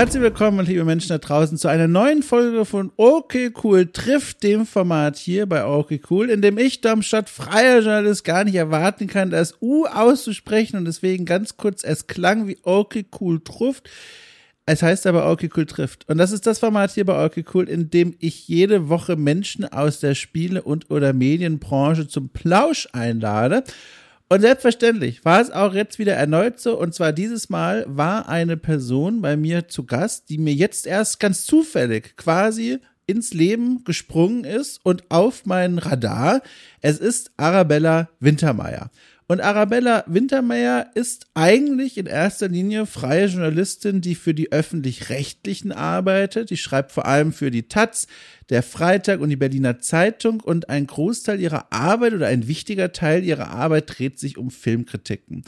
Herzlich willkommen, liebe Menschen da draußen, zu einer neuen Folge von Okay Cool trifft dem Format hier bei Okay Cool, in dem ich, Darmstadt, freier Journalist, gar nicht erwarten kann, das U auszusprechen und deswegen ganz kurz, es klang wie Okay Cool trifft. Es heißt aber Okay Cool trifft. Und das ist das Format hier bei Okay Cool, in dem ich jede Woche Menschen aus der Spiele- und oder Medienbranche zum Plausch einlade. Und selbstverständlich war es auch jetzt wieder erneut so. Und zwar dieses Mal war eine Person bei mir zu Gast, die mir jetzt erst ganz zufällig quasi ins Leben gesprungen ist und auf meinen Radar. Es ist Arabella Wintermeyer. Und Arabella Wintermeyer ist eigentlich in erster Linie freie Journalistin, die für die öffentlich-rechtlichen arbeitet. Die schreibt vor allem für die Taz, der Freitag und die Berliner Zeitung und ein Großteil ihrer Arbeit oder ein wichtiger Teil ihrer Arbeit dreht sich um Filmkritiken.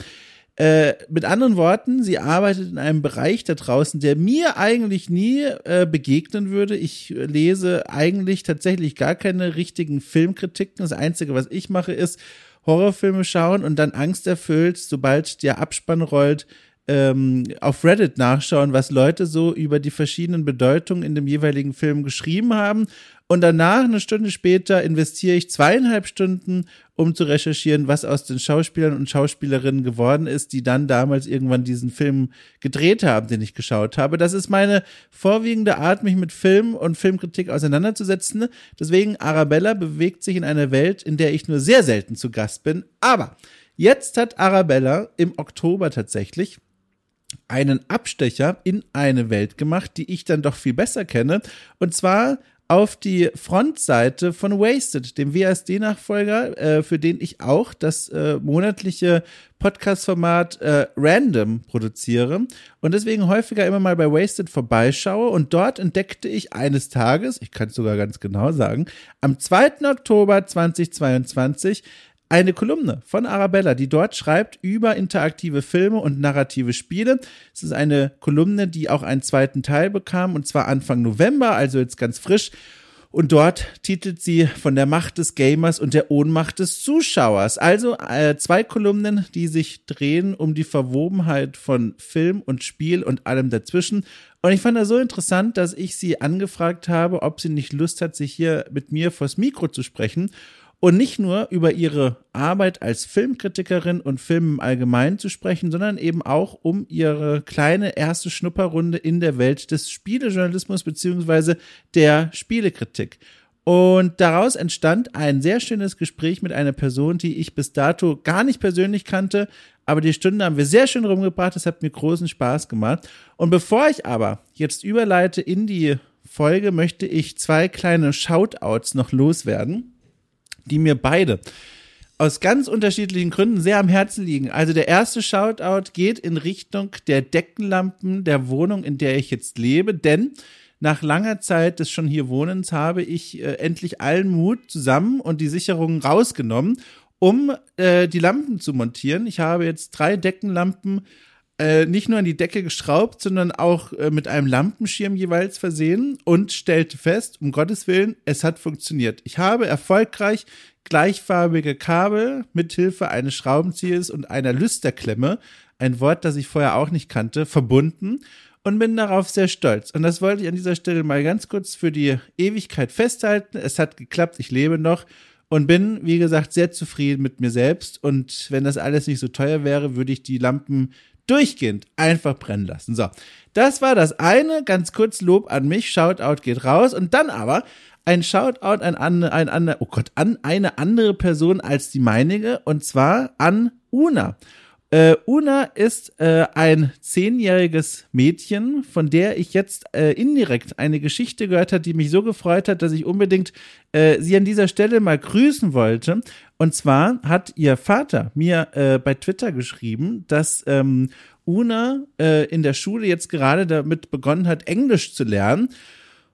Äh, mit anderen Worten, sie arbeitet in einem Bereich da draußen, der mir eigentlich nie äh, begegnen würde. Ich lese eigentlich tatsächlich gar keine richtigen Filmkritiken. Das Einzige, was ich mache, ist Horrorfilme schauen und dann angsterfüllt, sobald der Abspann rollt, ähm, auf Reddit nachschauen, was Leute so über die verschiedenen Bedeutungen in dem jeweiligen Film geschrieben haben. Und danach, eine Stunde später, investiere ich zweieinhalb Stunden, um zu recherchieren, was aus den Schauspielern und Schauspielerinnen geworden ist, die dann damals irgendwann diesen Film gedreht haben, den ich geschaut habe. Das ist meine vorwiegende Art, mich mit Film und Filmkritik auseinanderzusetzen. Deswegen, Arabella bewegt sich in einer Welt, in der ich nur sehr selten zu Gast bin. Aber jetzt hat Arabella im Oktober tatsächlich einen Abstecher in eine Welt gemacht, die ich dann doch viel besser kenne. Und zwar auf die Frontseite von Wasted, dem WSD-Nachfolger, äh, für den ich auch das äh, monatliche Podcast-Format äh, Random produziere und deswegen häufiger immer mal bei Wasted vorbeischaue. Und dort entdeckte ich eines Tages, ich kann es sogar ganz genau sagen, am 2. Oktober 2022 eine Kolumne von Arabella, die dort schreibt über interaktive Filme und narrative Spiele. Es ist eine Kolumne, die auch einen zweiten Teil bekam, und zwar Anfang November, also jetzt ganz frisch. Und dort titelt sie von der Macht des Gamers und der Ohnmacht des Zuschauers. Also äh, zwei Kolumnen, die sich drehen um die Verwobenheit von Film und Spiel und allem dazwischen. Und ich fand das so interessant, dass ich sie angefragt habe, ob sie nicht Lust hat, sich hier mit mir vors Mikro zu sprechen und nicht nur über ihre Arbeit als Filmkritikerin und Film im Allgemeinen zu sprechen, sondern eben auch um ihre kleine erste Schnupperrunde in der Welt des Spielejournalismus beziehungsweise der Spielekritik. Und daraus entstand ein sehr schönes Gespräch mit einer Person, die ich bis dato gar nicht persönlich kannte, aber die Stunde haben wir sehr schön rumgebracht, das hat mir großen Spaß gemacht. Und bevor ich aber jetzt überleite in die Folge, möchte ich zwei kleine Shoutouts noch loswerden die mir beide aus ganz unterschiedlichen Gründen sehr am Herzen liegen. Also der erste Shoutout geht in Richtung der Deckenlampen der Wohnung, in der ich jetzt lebe, denn nach langer Zeit des schon hier Wohnens habe ich äh, endlich allen Mut zusammen und die Sicherungen rausgenommen, um äh, die Lampen zu montieren. Ich habe jetzt drei Deckenlampen äh, nicht nur an die Decke geschraubt, sondern auch äh, mit einem Lampenschirm jeweils versehen und stellte fest, um Gottes Willen, es hat funktioniert. Ich habe erfolgreich gleichfarbige Kabel mithilfe eines Schraubenziehes und einer Lüsterklemme, ein Wort, das ich vorher auch nicht kannte, verbunden und bin darauf sehr stolz. Und das wollte ich an dieser Stelle mal ganz kurz für die Ewigkeit festhalten. Es hat geklappt, ich lebe noch und bin, wie gesagt, sehr zufrieden mit mir selbst. Und wenn das alles nicht so teuer wäre, würde ich die Lampen durchgehend einfach brennen lassen. So, das war das eine. Ganz kurz Lob an mich. Shoutout geht raus. Und dann aber ein Shoutout an, an, ein, an, oh Gott, an eine andere Person als die meinige. Und zwar an Una. Äh, Una ist äh, ein zehnjähriges Mädchen, von der ich jetzt äh, indirekt eine Geschichte gehört habe, die mich so gefreut hat, dass ich unbedingt äh, sie an dieser Stelle mal grüßen wollte. Und zwar hat ihr Vater mir äh, bei Twitter geschrieben, dass ähm, Una äh, in der Schule jetzt gerade damit begonnen hat, Englisch zu lernen.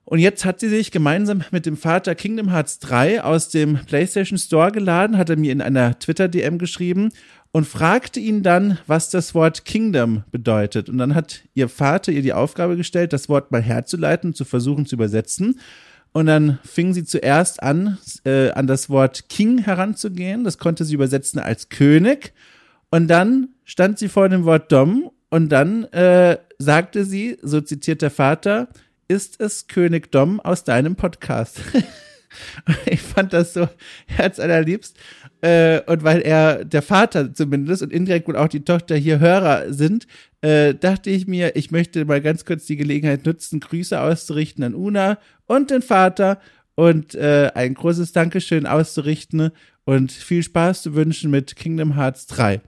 Und jetzt hat sie sich gemeinsam mit dem Vater Kingdom Hearts 3 aus dem PlayStation Store geladen, hat er mir in einer Twitter-DM geschrieben und fragte ihn dann, was das Wort Kingdom bedeutet. Und dann hat ihr Vater ihr die Aufgabe gestellt, das Wort mal herzuleiten, zu versuchen zu übersetzen. Und dann fing sie zuerst an, äh, an das Wort King heranzugehen. Das konnte sie übersetzen als König. Und dann stand sie vor dem Wort Dom Und dann äh, sagte sie, so zitiert der Vater, ist es König Dom aus deinem Podcast? ich fand das so herzallerliebst. Äh, und weil er, der Vater zumindest und indirekt wohl auch die Tochter hier Hörer sind, äh, dachte ich mir, ich möchte mal ganz kurz die Gelegenheit nutzen, Grüße auszurichten an Una und den Vater und äh, ein großes Dankeschön auszurichten und viel Spaß zu wünschen mit Kingdom Hearts 3.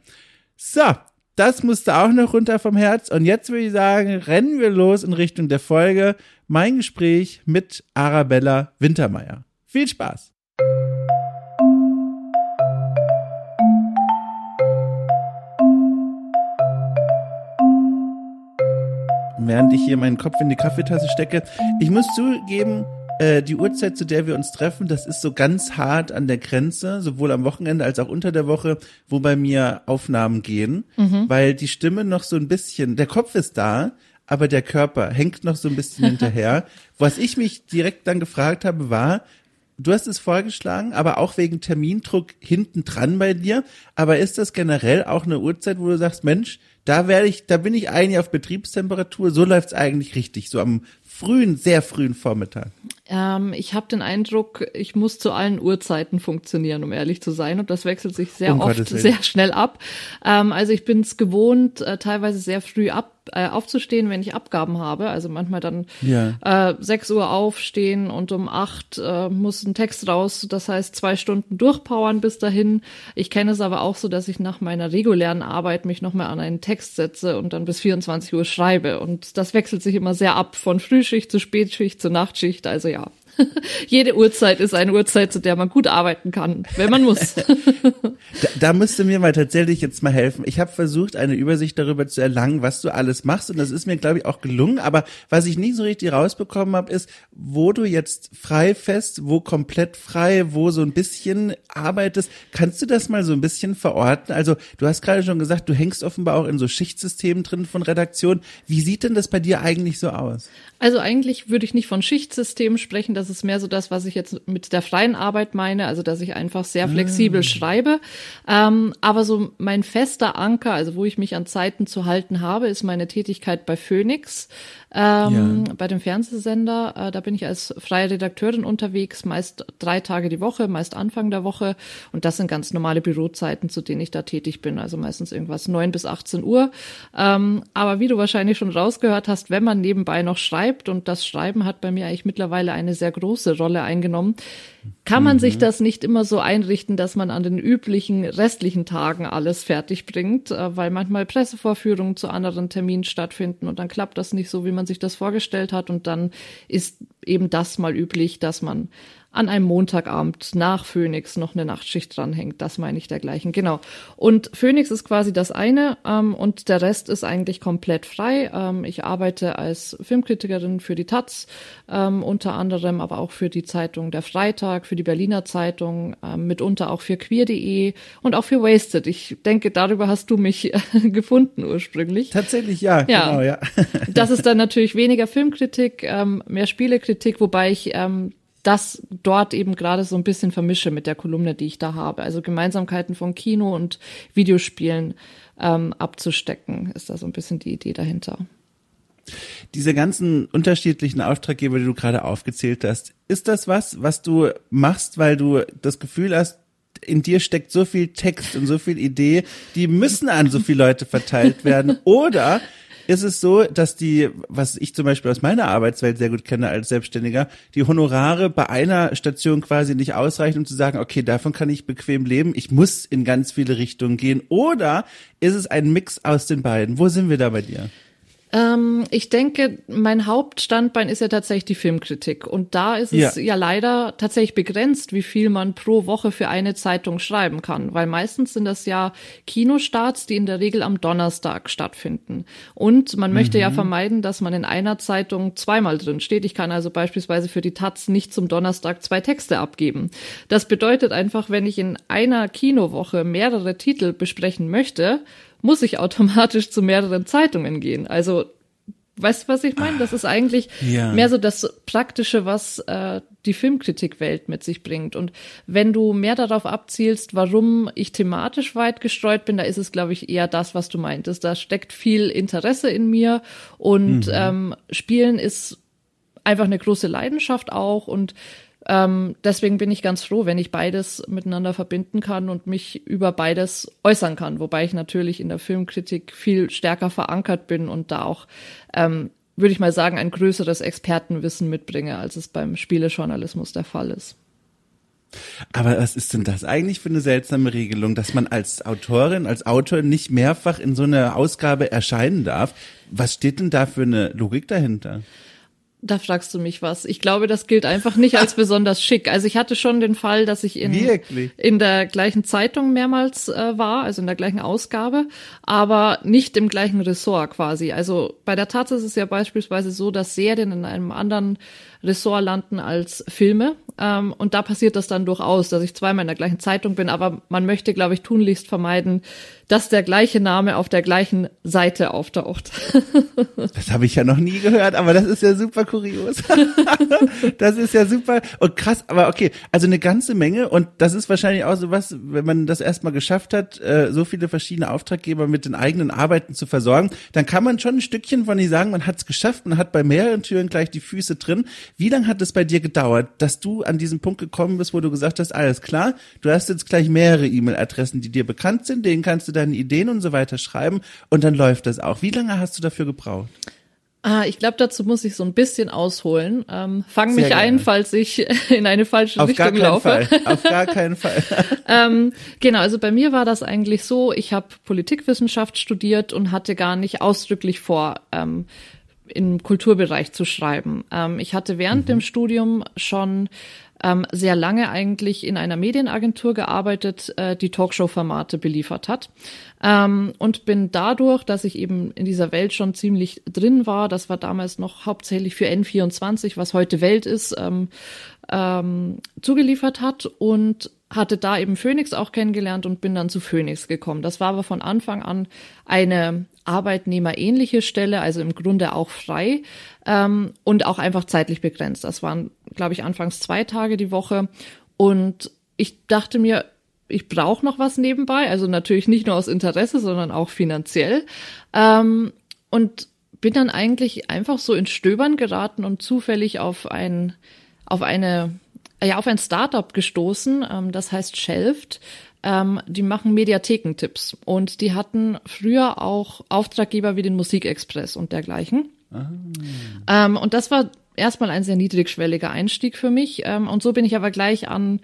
So, das musste auch noch runter vom Herz. Und jetzt würde ich sagen, rennen wir los in Richtung der Folge. Mein Gespräch mit Arabella Wintermeyer. Viel Spaß! Während ich hier meinen Kopf in die Kaffeetasse stecke, ich muss zugeben, äh, die Uhrzeit, zu der wir uns treffen, das ist so ganz hart an der Grenze, sowohl am Wochenende als auch unter der Woche, wo bei mir Aufnahmen gehen, mhm. weil die Stimme noch so ein bisschen, der Kopf ist da, aber der Körper hängt noch so ein bisschen hinterher. Was ich mich direkt dann gefragt habe, war, du hast es vorgeschlagen, aber auch wegen Termindruck hinten dran bei dir. Aber ist das generell auch eine Uhrzeit, wo du sagst, Mensch, da werde ich, da bin ich eigentlich auf Betriebstemperatur, so läuft's eigentlich richtig, so am frühen, sehr frühen Vormittag. Ähm, ich habe den Eindruck, ich muss zu allen Uhrzeiten funktionieren, um ehrlich zu sein. Und das wechselt sich sehr um oft sehr schnell ab. Ähm, also ich bin es gewohnt, äh, teilweise sehr früh ab äh, aufzustehen, wenn ich Abgaben habe. Also manchmal dann ja. äh, 6 Uhr aufstehen und um 8 äh, muss ein Text raus. Das heißt, zwei Stunden durchpowern bis dahin. Ich kenne es aber auch so, dass ich nach meiner regulären Arbeit mich nochmal an einen Text setze und dann bis 24 Uhr schreibe. Und das wechselt sich immer sehr ab von Frühschicht zu Spätschicht zu Nachtschicht. Also ja, Jede Uhrzeit ist eine Uhrzeit, zu der man gut arbeiten kann, wenn man muss. da, da müsste mir mal tatsächlich jetzt mal helfen. Ich habe versucht, eine Übersicht darüber zu erlangen, was du alles machst. Und das ist mir, glaube ich, auch gelungen. Aber was ich nie so richtig rausbekommen habe, ist, wo du jetzt frei fest, wo komplett frei, wo so ein bisschen arbeitest. Kannst du das mal so ein bisschen verorten? Also du hast gerade schon gesagt, du hängst offenbar auch in so Schichtsystemen drin von Redaktion. Wie sieht denn das bei dir eigentlich so aus? Also eigentlich würde ich nicht von Schichtsystemen sprechen. Das ist mehr so das, was ich jetzt mit der freien Arbeit meine. Also dass ich einfach sehr flexibel ah. schreibe. Ähm, aber so mein fester Anker, also wo ich mich an Zeiten zu halten habe, ist meine Tätigkeit bei Phoenix ähm, ja. bei dem Fernsehsender. Äh, da bin ich als freie Redakteurin unterwegs, meist drei Tage die Woche, meist Anfang der Woche. Und das sind ganz normale Bürozeiten, zu denen ich da tätig bin. Also meistens irgendwas neun bis 18 Uhr. Ähm, aber wie du wahrscheinlich schon rausgehört hast, wenn man nebenbei noch schreibt, und das Schreiben hat bei mir eigentlich mittlerweile eine sehr große Rolle eingenommen, kann man mhm. sich das nicht immer so einrichten, dass man an den üblichen restlichen Tagen alles fertig bringt, äh, weil manchmal Pressevorführungen zu anderen Terminen stattfinden und dann klappt das nicht so, wie man sich das vorgestellt hat und dann ist eben das mal üblich, dass man an einem Montagabend nach Phoenix noch eine Nachtschicht dranhängt. Das meine ich dergleichen. Genau. Und Phoenix ist quasi das eine ähm, und der Rest ist eigentlich komplett frei. Ähm, ich arbeite als Filmkritikerin für die Taz, ähm, unter anderem aber auch für die Zeitung Der Freitag, für die Berliner Zeitung, ähm, mitunter auch für queer.de und auch für Wasted. Ich denke, darüber hast du mich gefunden ursprünglich. Tatsächlich, ja. ja. Genau, ja. das ist dann natürlich weniger Filmkritik, ähm, mehr Spielekritik, wobei ich ähm, das dort eben gerade so ein bisschen vermische mit der Kolumne, die ich da habe. Also Gemeinsamkeiten von Kino und Videospielen ähm, abzustecken, ist da so ein bisschen die Idee dahinter. Diese ganzen unterschiedlichen Auftraggeber, die du gerade aufgezählt hast, ist das was, was du machst, weil du das Gefühl hast, in dir steckt so viel Text und so viel Idee, die müssen an so viele Leute verteilt werden? Oder ist es so, dass die, was ich zum Beispiel aus meiner Arbeitswelt sehr gut kenne als Selbstständiger, die Honorare bei einer Station quasi nicht ausreichen, um zu sagen, okay, davon kann ich bequem leben, ich muss in ganz viele Richtungen gehen. Oder ist es ein Mix aus den beiden? Wo sind wir da bei dir? Ähm, ich denke, mein Hauptstandbein ist ja tatsächlich die Filmkritik. Und da ist es ja. ja. leider tatsächlich begrenzt, wie viel man pro Woche für eine Zeitung schreiben kann. Weil meistens sind das ja Kinostarts, die in der Regel am Donnerstag stattfinden. Und man mhm. möchte ja mhm. vermeiden, dass man in einer Zeitung zweimal drin steht. Ich kann also beispielsweise für die Taz nicht zum Donnerstag zwei Texte abgeben. Das bedeutet einfach, wenn ich in einer Kinowoche mehrere Titel besprechen möchte, muss ich automatisch zu mehreren Zeitungen gehen. Also Weißt du, was ich meine? Das ist eigentlich ja. mehr so das Praktische, was äh, die Filmkritikwelt mit sich bringt. Und wenn du mehr darauf abzielst, warum ich thematisch weit gestreut bin, da ist es, glaube ich, eher das, was du meintest. Da steckt viel Interesse in mir und mhm. ähm, Spielen ist einfach eine große Leidenschaft auch und ähm, deswegen bin ich ganz froh, wenn ich beides miteinander verbinden kann und mich über beides äußern kann, wobei ich natürlich in der Filmkritik viel stärker verankert bin und da auch, ähm, würde ich mal sagen, ein größeres Expertenwissen mitbringe, als es beim Spielejournalismus der Fall ist. Aber was ist denn das eigentlich für eine seltsame Regelung, dass man als Autorin, als Autor nicht mehrfach in so einer Ausgabe erscheinen darf? Was steht denn da für eine Logik dahinter? Da fragst du mich was. Ich glaube, das gilt einfach nicht als besonders schick. Also ich hatte schon den Fall, dass ich in, in der gleichen Zeitung mehrmals äh, war, also in der gleichen Ausgabe, aber nicht im gleichen Ressort quasi. Also bei der Taz ist es ja beispielsweise so, dass Serien in einem anderen Ressort landen als Filme. Ähm, und da passiert das dann durchaus, dass ich zweimal in der gleichen Zeitung bin, aber man möchte, glaube ich, tunlichst vermeiden, dass der gleiche Name auf der gleichen Seite auftaucht. das habe ich ja noch nie gehört, aber das ist ja super kurios. das ist ja super und krass, aber okay, also eine ganze Menge und das ist wahrscheinlich auch so was, wenn man das erstmal geschafft hat, äh, so viele verschiedene Auftraggeber mit den eigenen Arbeiten zu versorgen, dann kann man schon ein Stückchen von die sagen, man hat es geschafft, man hat bei mehreren Türen gleich die Füße drin. Wie lange hat es bei dir gedauert, dass du an diesen Punkt gekommen bist, wo du gesagt hast, alles klar, du hast jetzt gleich mehrere E-Mail-Adressen, die dir bekannt sind, denen kannst du deine Ideen und so weiter schreiben und dann läuft das auch. Wie lange hast du dafür gebraucht? Ah, ich glaube, dazu muss ich so ein bisschen ausholen. Ähm, fang mich ein, falls ich in eine falsche Auf Richtung gar laufe. Fall. Auf gar keinen Fall. ähm, genau, also bei mir war das eigentlich so, ich habe Politikwissenschaft studiert und hatte gar nicht ausdrücklich vor, ähm, im Kulturbereich zu schreiben. Ähm, ich hatte während mhm. dem Studium schon ähm, sehr lange eigentlich in einer Medienagentur gearbeitet, äh, die Talkshow-Formate beliefert hat. Ähm, und bin dadurch, dass ich eben in dieser Welt schon ziemlich drin war, das war damals noch hauptsächlich für N24, was heute Welt ist, ähm, ähm, zugeliefert hat und hatte da eben Phoenix auch kennengelernt und bin dann zu Phoenix gekommen. Das war aber von Anfang an eine arbeitnehmerähnliche Stelle, also im Grunde auch frei ähm, und auch einfach zeitlich begrenzt. Das waren, glaube ich, anfangs zwei Tage die Woche. Und ich dachte mir, ich brauche noch was nebenbei, also natürlich nicht nur aus Interesse, sondern auch finanziell. Ähm, und bin dann eigentlich einfach so in Stöbern geraten und zufällig auf ein, auf eine, ja, auf ein Startup gestoßen, ähm, das heißt Shelft. Ähm, die machen Mediathekentipps und die hatten früher auch Auftraggeber wie den Musikexpress und dergleichen. Ah. Ähm, und das war erstmal ein sehr niedrigschwelliger Einstieg für mich. Ähm, und so bin ich aber gleich an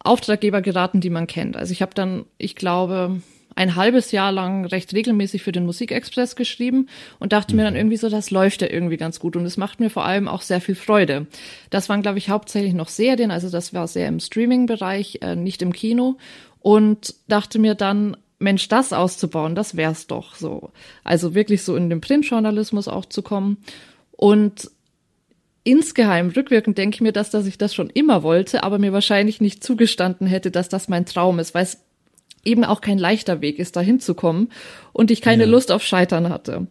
Auftraggeber geraten, die man kennt. Also ich habe dann, ich glaube, ein halbes Jahr lang recht regelmäßig für den Musikexpress geschrieben und dachte mhm. mir dann mhm. irgendwie so, das läuft ja irgendwie ganz gut und es macht mir vor allem auch sehr viel Freude. Das waren, glaube ich, hauptsächlich noch Serien, also das war sehr im Streaming-Bereich, äh, nicht im Kino und dachte mir dann, Mensch, das auszubauen, das wär's doch so. Also wirklich so in den Printjournalismus auch zu kommen. Und insgeheim, rückwirkend denke ich mir, dass, dass ich das schon immer wollte, aber mir wahrscheinlich nicht zugestanden hätte, dass das mein Traum ist, weil es eben auch kein leichter Weg ist, da hinzukommen und ich keine ja. Lust auf Scheitern hatte.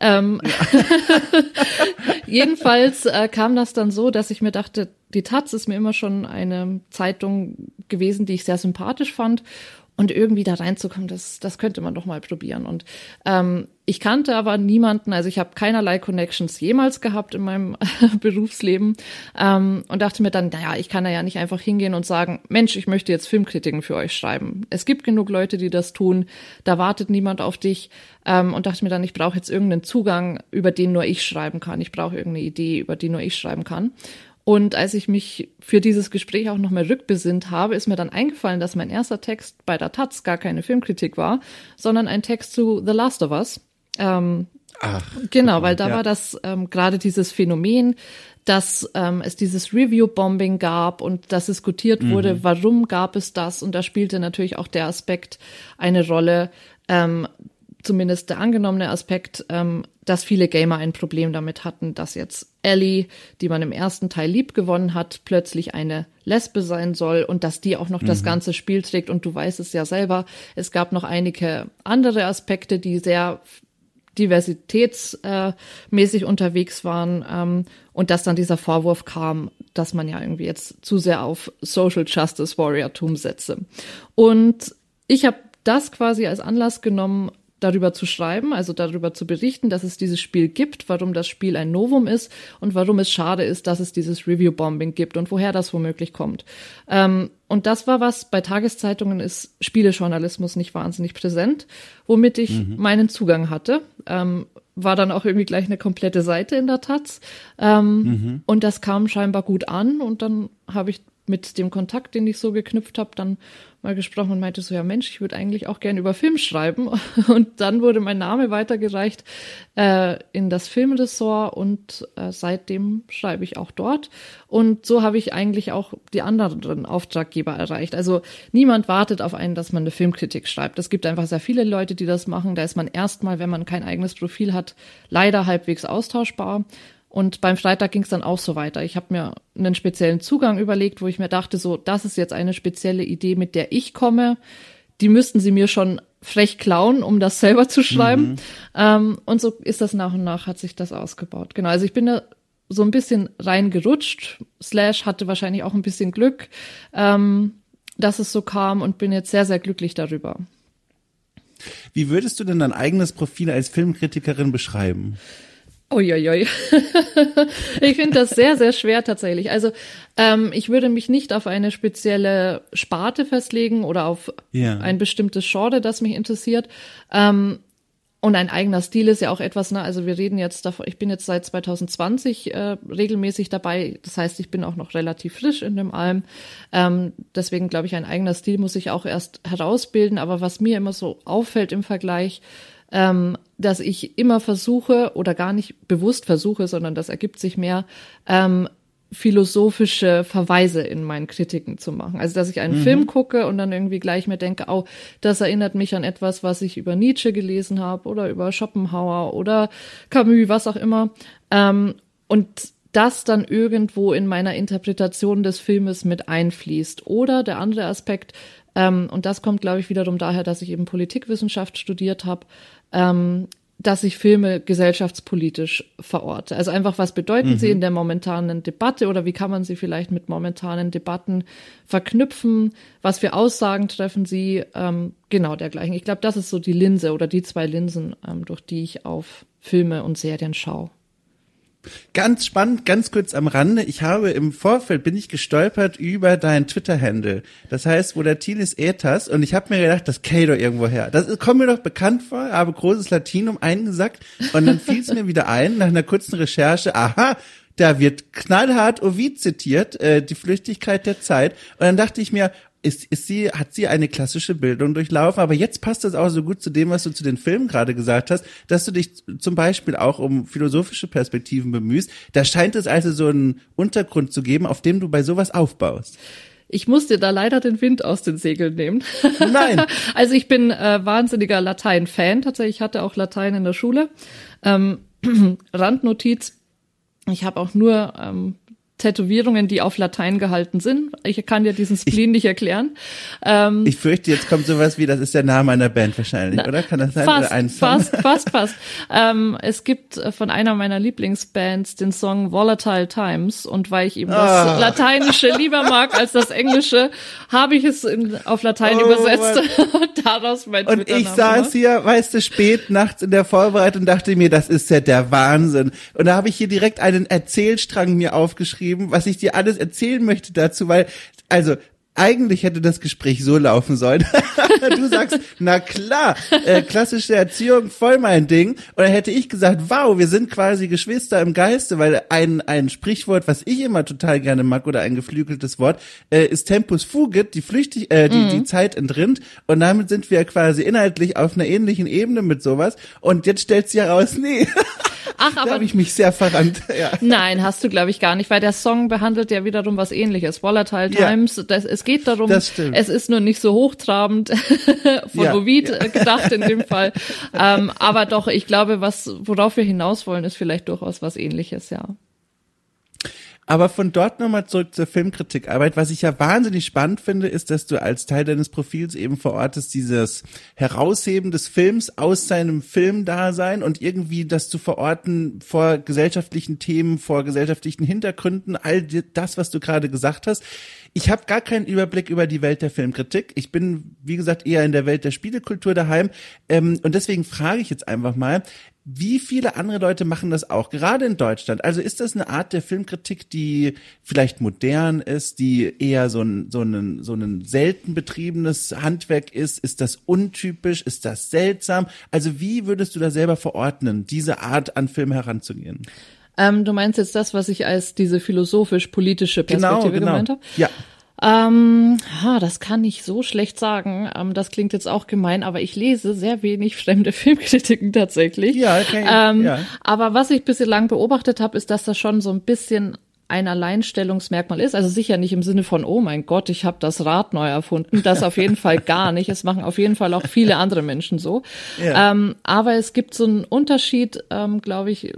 Ähm, ja. jedenfalls äh, kam das dann so, dass ich mir dachte, die Taz ist mir immer schon eine Zeitung gewesen, die ich sehr sympathisch fand und irgendwie da reinzukommen, das, das könnte man doch mal probieren. Und ähm, ich kannte aber niemanden, also ich habe keinerlei Connections jemals gehabt in meinem Berufsleben ähm, und dachte mir dann, naja, ich kann da ja nicht einfach hingehen und sagen, Mensch, ich möchte jetzt Filmkritiken für euch schreiben. Es gibt genug Leute, die das tun, da wartet niemand auf dich ähm, und dachte mir dann, ich brauche jetzt irgendeinen Zugang, über den nur ich schreiben kann. Ich brauche irgendeine Idee, über die nur ich schreiben kann. Und als ich mich für dieses Gespräch auch nochmal rückbesinnt habe, ist mir dann eingefallen, dass mein erster Text bei der Taz gar keine Filmkritik war, sondern ein Text zu The Last of Us. Ähm, Ach, genau, weil da ja. war das ähm, gerade dieses Phänomen, dass ähm, es dieses Review-Bombing gab und dass diskutiert wurde, mhm. warum gab es das? Und da spielte natürlich auch der Aspekt eine Rolle, ähm, zumindest der angenommene Aspekt, ähm, dass viele Gamer ein Problem damit hatten, dass jetzt Ellie, die man im ersten Teil lieb gewonnen hat, plötzlich eine Lesbe sein soll und dass die auch noch mhm. das ganze Spiel trägt. Und du weißt es ja selber, es gab noch einige andere Aspekte, die sehr diversitätsmäßig äh, unterwegs waren ähm, und dass dann dieser Vorwurf kam, dass man ja irgendwie jetzt zu sehr auf Social Justice Warrior-Tum setze. Und ich habe das quasi als Anlass genommen, darüber zu schreiben, also darüber zu berichten, dass es dieses Spiel gibt, warum das Spiel ein Novum ist und warum es schade ist, dass es dieses Review-Bombing gibt und woher das womöglich kommt. Ähm, und das war was, bei Tageszeitungen ist Spielejournalismus nicht wahnsinnig präsent, womit ich mhm. meinen Zugang hatte. Ähm, war dann auch irgendwie gleich eine komplette Seite in der Taz. Ähm, mhm. Und das kam scheinbar gut an und dann habe ich mit dem Kontakt, den ich so geknüpft habe, dann mal gesprochen und meinte so, ja Mensch, ich würde eigentlich auch gerne über Film schreiben. Und dann wurde mein Name weitergereicht äh, in das Filmressort und äh, seitdem schreibe ich auch dort. Und so habe ich eigentlich auch die anderen Auftraggeber erreicht. Also niemand wartet auf einen, dass man eine Filmkritik schreibt. Es gibt einfach sehr viele Leute, die das machen. Da ist man erstmal, wenn man kein eigenes Profil hat, leider halbwegs austauschbar. Und beim Freitag ging es dann auch so weiter. Ich habe mir einen speziellen Zugang überlegt, wo ich mir dachte, so, das ist jetzt eine spezielle Idee, mit der ich komme. Die müssten sie mir schon frech klauen, um das selber zu schreiben. Mhm. Ähm, und so ist das nach und nach, hat sich das ausgebaut. Genau, also ich bin da so ein bisschen reingerutscht. Slash hatte wahrscheinlich auch ein bisschen Glück, ähm, dass es so kam und bin jetzt sehr, sehr glücklich darüber. Wie würdest du denn dein eigenes Profil als Filmkritikerin beschreiben? Uiuiui. ich finde das sehr, sehr schwer tatsächlich. Also ähm, ich würde mich nicht auf eine spezielle Sparte festlegen oder auf yeah. ein bestimmtes Genre, das mich interessiert. Ähm, und ein eigener Stil ist ja auch etwas, ne, also wir reden jetzt davon, ich bin jetzt seit 2020 äh, regelmäßig dabei, das heißt, ich bin auch noch relativ frisch in dem Alm. Ähm, deswegen glaube ich, ein eigener Stil muss ich auch erst herausbilden. Aber was mir immer so auffällt im Vergleich, ähm, dass ich immer versuche oder gar nicht bewusst versuche, sondern das ergibt sich mehr, ähm, philosophische Verweise in meinen Kritiken zu machen. Also, dass ich einen mhm. Film gucke und dann irgendwie gleich mir denke, oh, das erinnert mich an etwas, was ich über Nietzsche gelesen habe oder über Schopenhauer oder Camus, was auch immer. Ähm, und das dann irgendwo in meiner Interpretation des Filmes mit einfließt. Oder der andere Aspekt, ähm, und das kommt, glaube ich, wiederum daher, dass ich eben Politikwissenschaft studiert habe, ähm, dass ich Filme gesellschaftspolitisch verorte. Also einfach, was bedeuten mhm. sie in der momentanen Debatte oder wie kann man sie vielleicht mit momentanen Debatten verknüpfen? Was für Aussagen treffen sie? Ähm, genau dergleichen. Ich glaube, das ist so die Linse oder die zwei Linsen, ähm, durch die ich auf Filme und Serien schaue. Ganz spannend, ganz kurz am Rande. Ich habe im Vorfeld bin ich gestolpert über dein Twitter-Handle. Das heißt, Volatilis Ethas. Und ich habe mir gedacht, das käme doch irgendwo her. Das kommt mir doch bekannt vor, habe großes Latinum eingesackt. Und dann fiel es mir wieder ein, nach einer kurzen Recherche, aha, da wird knallhart Ovid zitiert, äh, die Flüchtigkeit der Zeit. Und dann dachte ich mir, ist, ist sie, hat sie eine klassische Bildung durchlaufen, aber jetzt passt das auch so gut zu dem, was du zu den Filmen gerade gesagt hast, dass du dich zum Beispiel auch um philosophische Perspektiven bemühst. Da scheint es also so einen Untergrund zu geben, auf dem du bei sowas aufbaust. Ich musste da leider den Wind aus den Segeln nehmen. Nein. also ich bin äh, wahnsinniger Latein-Fan. Tatsächlich ich hatte auch Latein in der Schule. Ähm, Randnotiz. Ich habe auch nur ähm, Tätowierungen, die auf Latein gehalten sind. Ich kann dir diesen Spleen ich, nicht erklären. Ähm, ich fürchte, jetzt kommt sowas wie, das ist der Name einer Band wahrscheinlich, na, oder? Kann das sein? Fast, oder fast, fast, fast. ähm, es gibt äh, von einer meiner Lieblingsbands den Song Volatile Times und weil ich eben das oh. Lateinische lieber mag als das Englische, habe ich es in, auf Latein oh, übersetzt und daraus mein Und ich saß hier, weißt du, spät nachts in der Vorbereitung und dachte mir, das ist ja der Wahnsinn. Und da habe ich hier direkt einen Erzählstrang mir aufgeschrieben aufgeschrieben, was ich dir alles erzählen möchte dazu, weil, also, eigentlich hätte das Gespräch so laufen sollen. du sagst, na klar, äh, klassische Erziehung, voll mein Ding. Dann hätte ich gesagt, wow, wir sind quasi Geschwister im Geiste, weil ein, ein Sprichwort, was ich immer total gerne mag, oder ein geflügeltes Wort, äh, ist Tempus fugit, die Flüchtig, äh, die, mhm. die Zeit entrinnt. Und damit sind wir quasi inhaltlich auf einer ähnlichen Ebene mit sowas. Und jetzt stellt sich heraus, nee. Ach, aber da habe ich mich sehr verrannt. Ja. Nein, hast du glaube ich gar nicht, weil der Song behandelt ja wiederum was Ähnliches. Volatile Times. Ja, das, es geht darum, es ist nur nicht so hochtrabend von ja, Ovid ja. Gedacht in dem Fall. ähm, aber doch, ich glaube, was worauf wir hinaus wollen, ist vielleicht durchaus was Ähnliches, ja. Aber von dort nochmal zurück zur Filmkritikarbeit. Was ich ja wahnsinnig spannend finde, ist, dass du als Teil deines Profils eben verortest, dieses Herausheben des Films aus seinem Filmdasein und irgendwie das zu verorten vor gesellschaftlichen Themen, vor gesellschaftlichen Hintergründen, all das, was du gerade gesagt hast. Ich habe gar keinen Überblick über die Welt der Filmkritik. Ich bin, wie gesagt, eher in der Welt der Spielekultur daheim. Ähm, und deswegen frage ich jetzt einfach mal, wie viele andere Leute machen das auch, gerade in Deutschland? Also ist das eine Art der Filmkritik, die vielleicht modern ist, die eher so ein, so ein, so ein selten betriebenes Handwerk ist? Ist das untypisch? Ist das seltsam? Also wie würdest du da selber verordnen, diese Art an Film heranzugehen? Ähm, du meinst jetzt das, was ich als diese philosophisch-politische Perspektive genau, genau. gemeint habe? Ja. Ähm, ha, das kann ich so schlecht sagen. Ähm, das klingt jetzt auch gemein, aber ich lese sehr wenig fremde Filmkritiken tatsächlich. Ja, okay. Ähm, ja. Aber was ich bislang beobachtet habe, ist, dass das schon so ein bisschen ein Alleinstellungsmerkmal ist. Also sicher nicht im Sinne von, oh mein Gott, ich habe das Rad neu erfunden. Das auf jeden Fall gar nicht. Es machen auf jeden Fall auch viele andere Menschen so. Ja. Ähm, aber es gibt so einen Unterschied, ähm, glaube ich,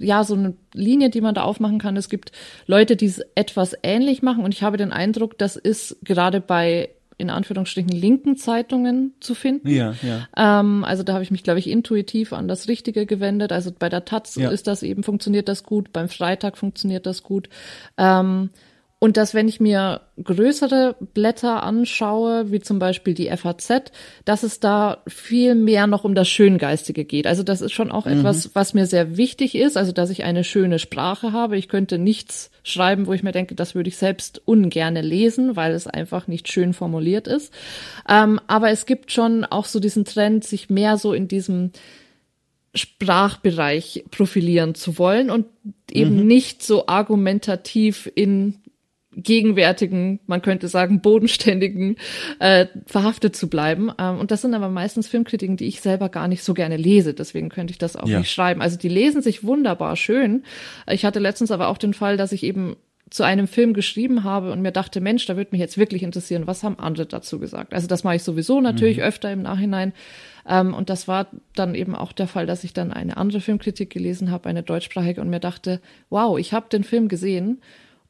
ja, so eine Linie, die man da aufmachen kann. Es gibt Leute, die es etwas ähnlich machen und ich habe den Eindruck, das ist gerade bei in Anführungsstrichen linken Zeitungen zu finden. Ja, ja. Ähm, also da habe ich mich, glaube ich, intuitiv an das Richtige gewendet. Also bei der Taz Ja. ist das eben, funktioniert das gut, beim Freitag funktioniert das gut. Ähm, und dass, wenn ich mir größere Blätter anschaue, wie zum Beispiel die FAZ, dass es da viel mehr noch um das Schöngeistige geht. Also das ist schon auch etwas, was mir sehr wichtig ist. Also, dass ich eine schöne Sprache habe. Ich könnte nichts schreiben, wo ich mir denke, das würde ich selbst ungerne lesen, weil es einfach nicht schön formuliert ist. Ähm, aber es gibt schon auch so diesen Trend, sich mehr so in diesem Sprachbereich profilieren zu wollen und eben nicht so argumentativ in gegenwärtigen, man könnte sagen, bodenständigen äh, verhaftet zu bleiben. Ähm, und das sind aber meistens Filmkritiken, die ich selber gar nicht so gerne lese. Deswegen könnte ich das auch Ja. nicht schreiben. Also die lesen sich wunderbar schön. Ich hatte letztens aber auch den Fall, dass ich eben zu einem Film geschrieben habe und mir dachte, Mensch, da würde mich jetzt wirklich interessieren, was haben andere dazu gesagt? Also das mache ich sowieso natürlich öfter im Nachhinein. Ähm, und das war dann eben auch der Fall, dass ich dann eine andere Filmkritik gelesen habe, eine deutschsprachige, und mir dachte, wow, ich habe den Film gesehen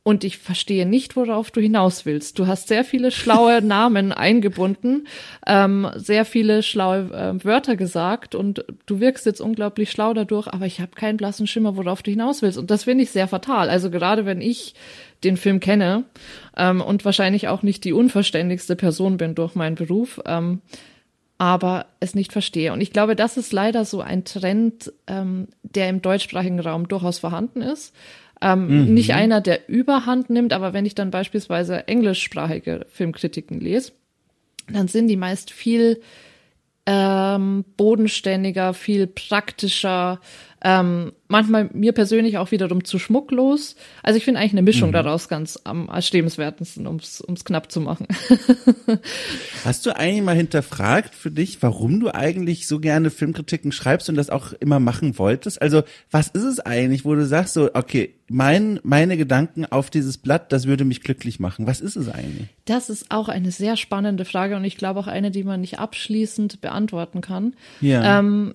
und ich verstehe nicht, worauf du hinaus willst. Du hast sehr viele schlaue Namen eingebunden, ähm, sehr viele schlaue äh, Wörter gesagt und du wirkst jetzt unglaublich schlau dadurch, aber ich habe keinen blassen Schimmer, worauf du hinaus willst. Und das finde ich sehr fatal. Also gerade wenn ich den Film kenne ähm, und wahrscheinlich auch nicht die unverständigste Person bin durch meinen Beruf, ähm, aber es nicht verstehe. Und ich glaube, das ist leider so ein Trend, ähm, der im deutschsprachigen Raum durchaus vorhanden ist. Ähm, Nicht einer, der Überhand nimmt, aber wenn ich dann beispielsweise englischsprachige Filmkritiken lese, dann sind die meist viel ähm, bodenständiger, viel praktischer, ähm, manchmal mir persönlich auch wiederum zu schmucklos. Also ich finde eigentlich eine Mischung daraus ganz am erstrebenswertesten, ums ums knapp zu machen. Hast du eigentlich mal hinterfragt für dich, warum du eigentlich so gerne Filmkritiken schreibst und das auch immer machen wolltest? Also, was ist es eigentlich, wo du sagst so, okay, mein, meine Gedanken auf dieses Blatt, das würde mich glücklich machen. Was ist es eigentlich? Das ist auch eine sehr spannende Frage und ich glaube auch eine, die man nicht abschließend beantworten kann. Ja. Ähm,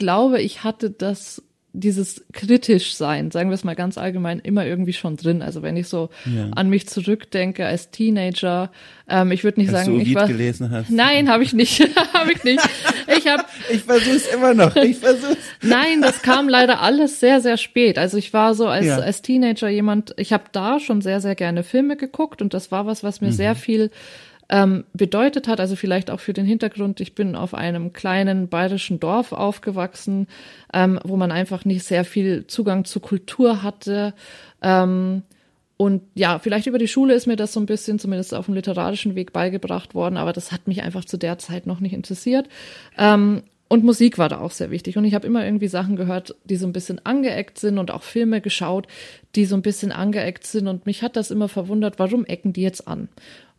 glaube, ich hatte das dieses kritisch sein, sagen wir es mal ganz allgemein, immer irgendwie schon drin. Also wenn ich so Ja. an mich zurückdenke als Teenager, ähm, ich würde nicht Dass sagen, du ich Ovid war gelesen hast. Nein, habe ich nicht, habe ich nicht. Ich habe Ich versuch's immer noch. Ich versuch's. Nein, das kam leider alles sehr, sehr spät. Also ich war so als, Ja. als Teenager jemand, ich habe da schon sehr, sehr gerne Filme geguckt und das war was, was mir sehr viel ähm, bedeutet hat. Also vielleicht auch für den Hintergrund, ich bin auf einem kleinen bayerischen Dorf aufgewachsen, ähm, wo man einfach nicht sehr viel Zugang zu Kultur hatte. Ähm, und ja, vielleicht über die Schule ist mir das so ein bisschen, zumindest auf dem literarischen Weg beigebracht worden, aber das hat mich einfach zu der Zeit noch nicht interessiert. Ähm, und Musik war da auch sehr wichtig. Und ich habe immer irgendwie Sachen gehört, die so ein bisschen angeeckt sind und auch Filme geschaut, die so ein bisschen angeeckt sind. Und mich hat das immer verwundert, warum ecken die jetzt an?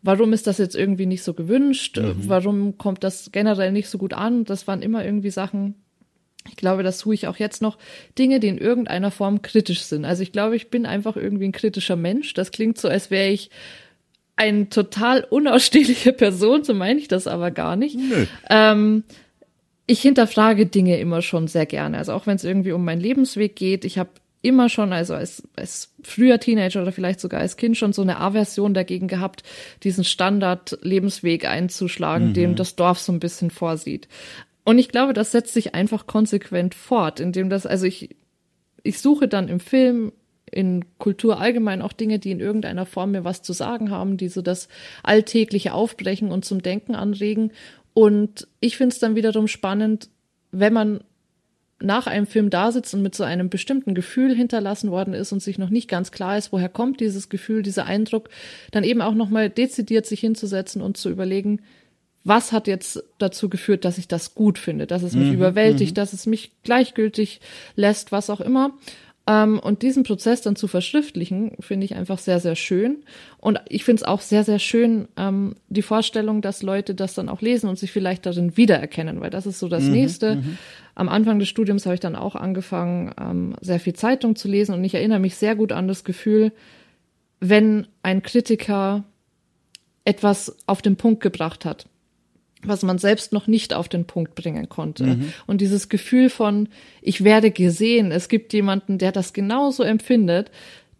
Warum ist das jetzt irgendwie nicht so gewünscht? Warum kommt das generell nicht so gut an? Das waren immer irgendwie Sachen, ich glaube, das tue ich auch jetzt noch. Dinge, die in irgendeiner Form kritisch sind. Also ich glaube, ich bin einfach irgendwie ein kritischer Mensch. Das klingt so, als wäre ich eine total unausstehliche Person, so meine ich das aber gar nicht. Nö. Ähm, ich hinterfrage Dinge immer schon sehr gerne. Also auch wenn es irgendwie um meinen Lebensweg geht. Ich habe immer schon, also als, als früher Teenager oder vielleicht sogar als Kind schon so eine Aversion dagegen gehabt, diesen Standard-Lebensweg einzuschlagen, mhm. dem das Dorf so ein bisschen vorsieht. Und ich glaube, das setzt sich einfach konsequent fort, indem das, also ich, ich suche dann im Film, in Kultur allgemein auch Dinge, die in irgendeiner Form mir was zu sagen haben, die so das alltägliche aufbrechen und zum Denken anregen. Und ich finde es dann wiederum spannend, wenn man nach einem Film da sitzt und mit so einem bestimmten Gefühl hinterlassen worden ist und sich noch nicht ganz klar ist, woher kommt dieses Gefühl, dieser Eindruck, dann eben auch nochmal dezidiert sich hinzusetzen und zu überlegen, was hat jetzt dazu geführt, dass ich das gut finde, dass es mich mhm, überwältigt, mhm. dass es mich gleichgültig lässt, was auch immer. Ähm, und diesen Prozess dann zu verschriftlichen, finde ich einfach sehr, sehr schön. Und ich finde es auch sehr, sehr schön, ähm, die Vorstellung, dass Leute das dann auch lesen und sich vielleicht darin wiedererkennen, weil das ist so das mhm, Nächste. Mhm. Am Anfang des Studiums habe ich dann auch angefangen, ähm, sehr viel Zeitung zu lesen und ich erinnere mich sehr gut an das Gefühl, wenn ein Kritiker etwas auf den Punkt gebracht hat was man selbst noch nicht auf den Punkt bringen konnte. Mhm. Und dieses Gefühl von, ich werde gesehen, es gibt jemanden, der das genauso empfindet,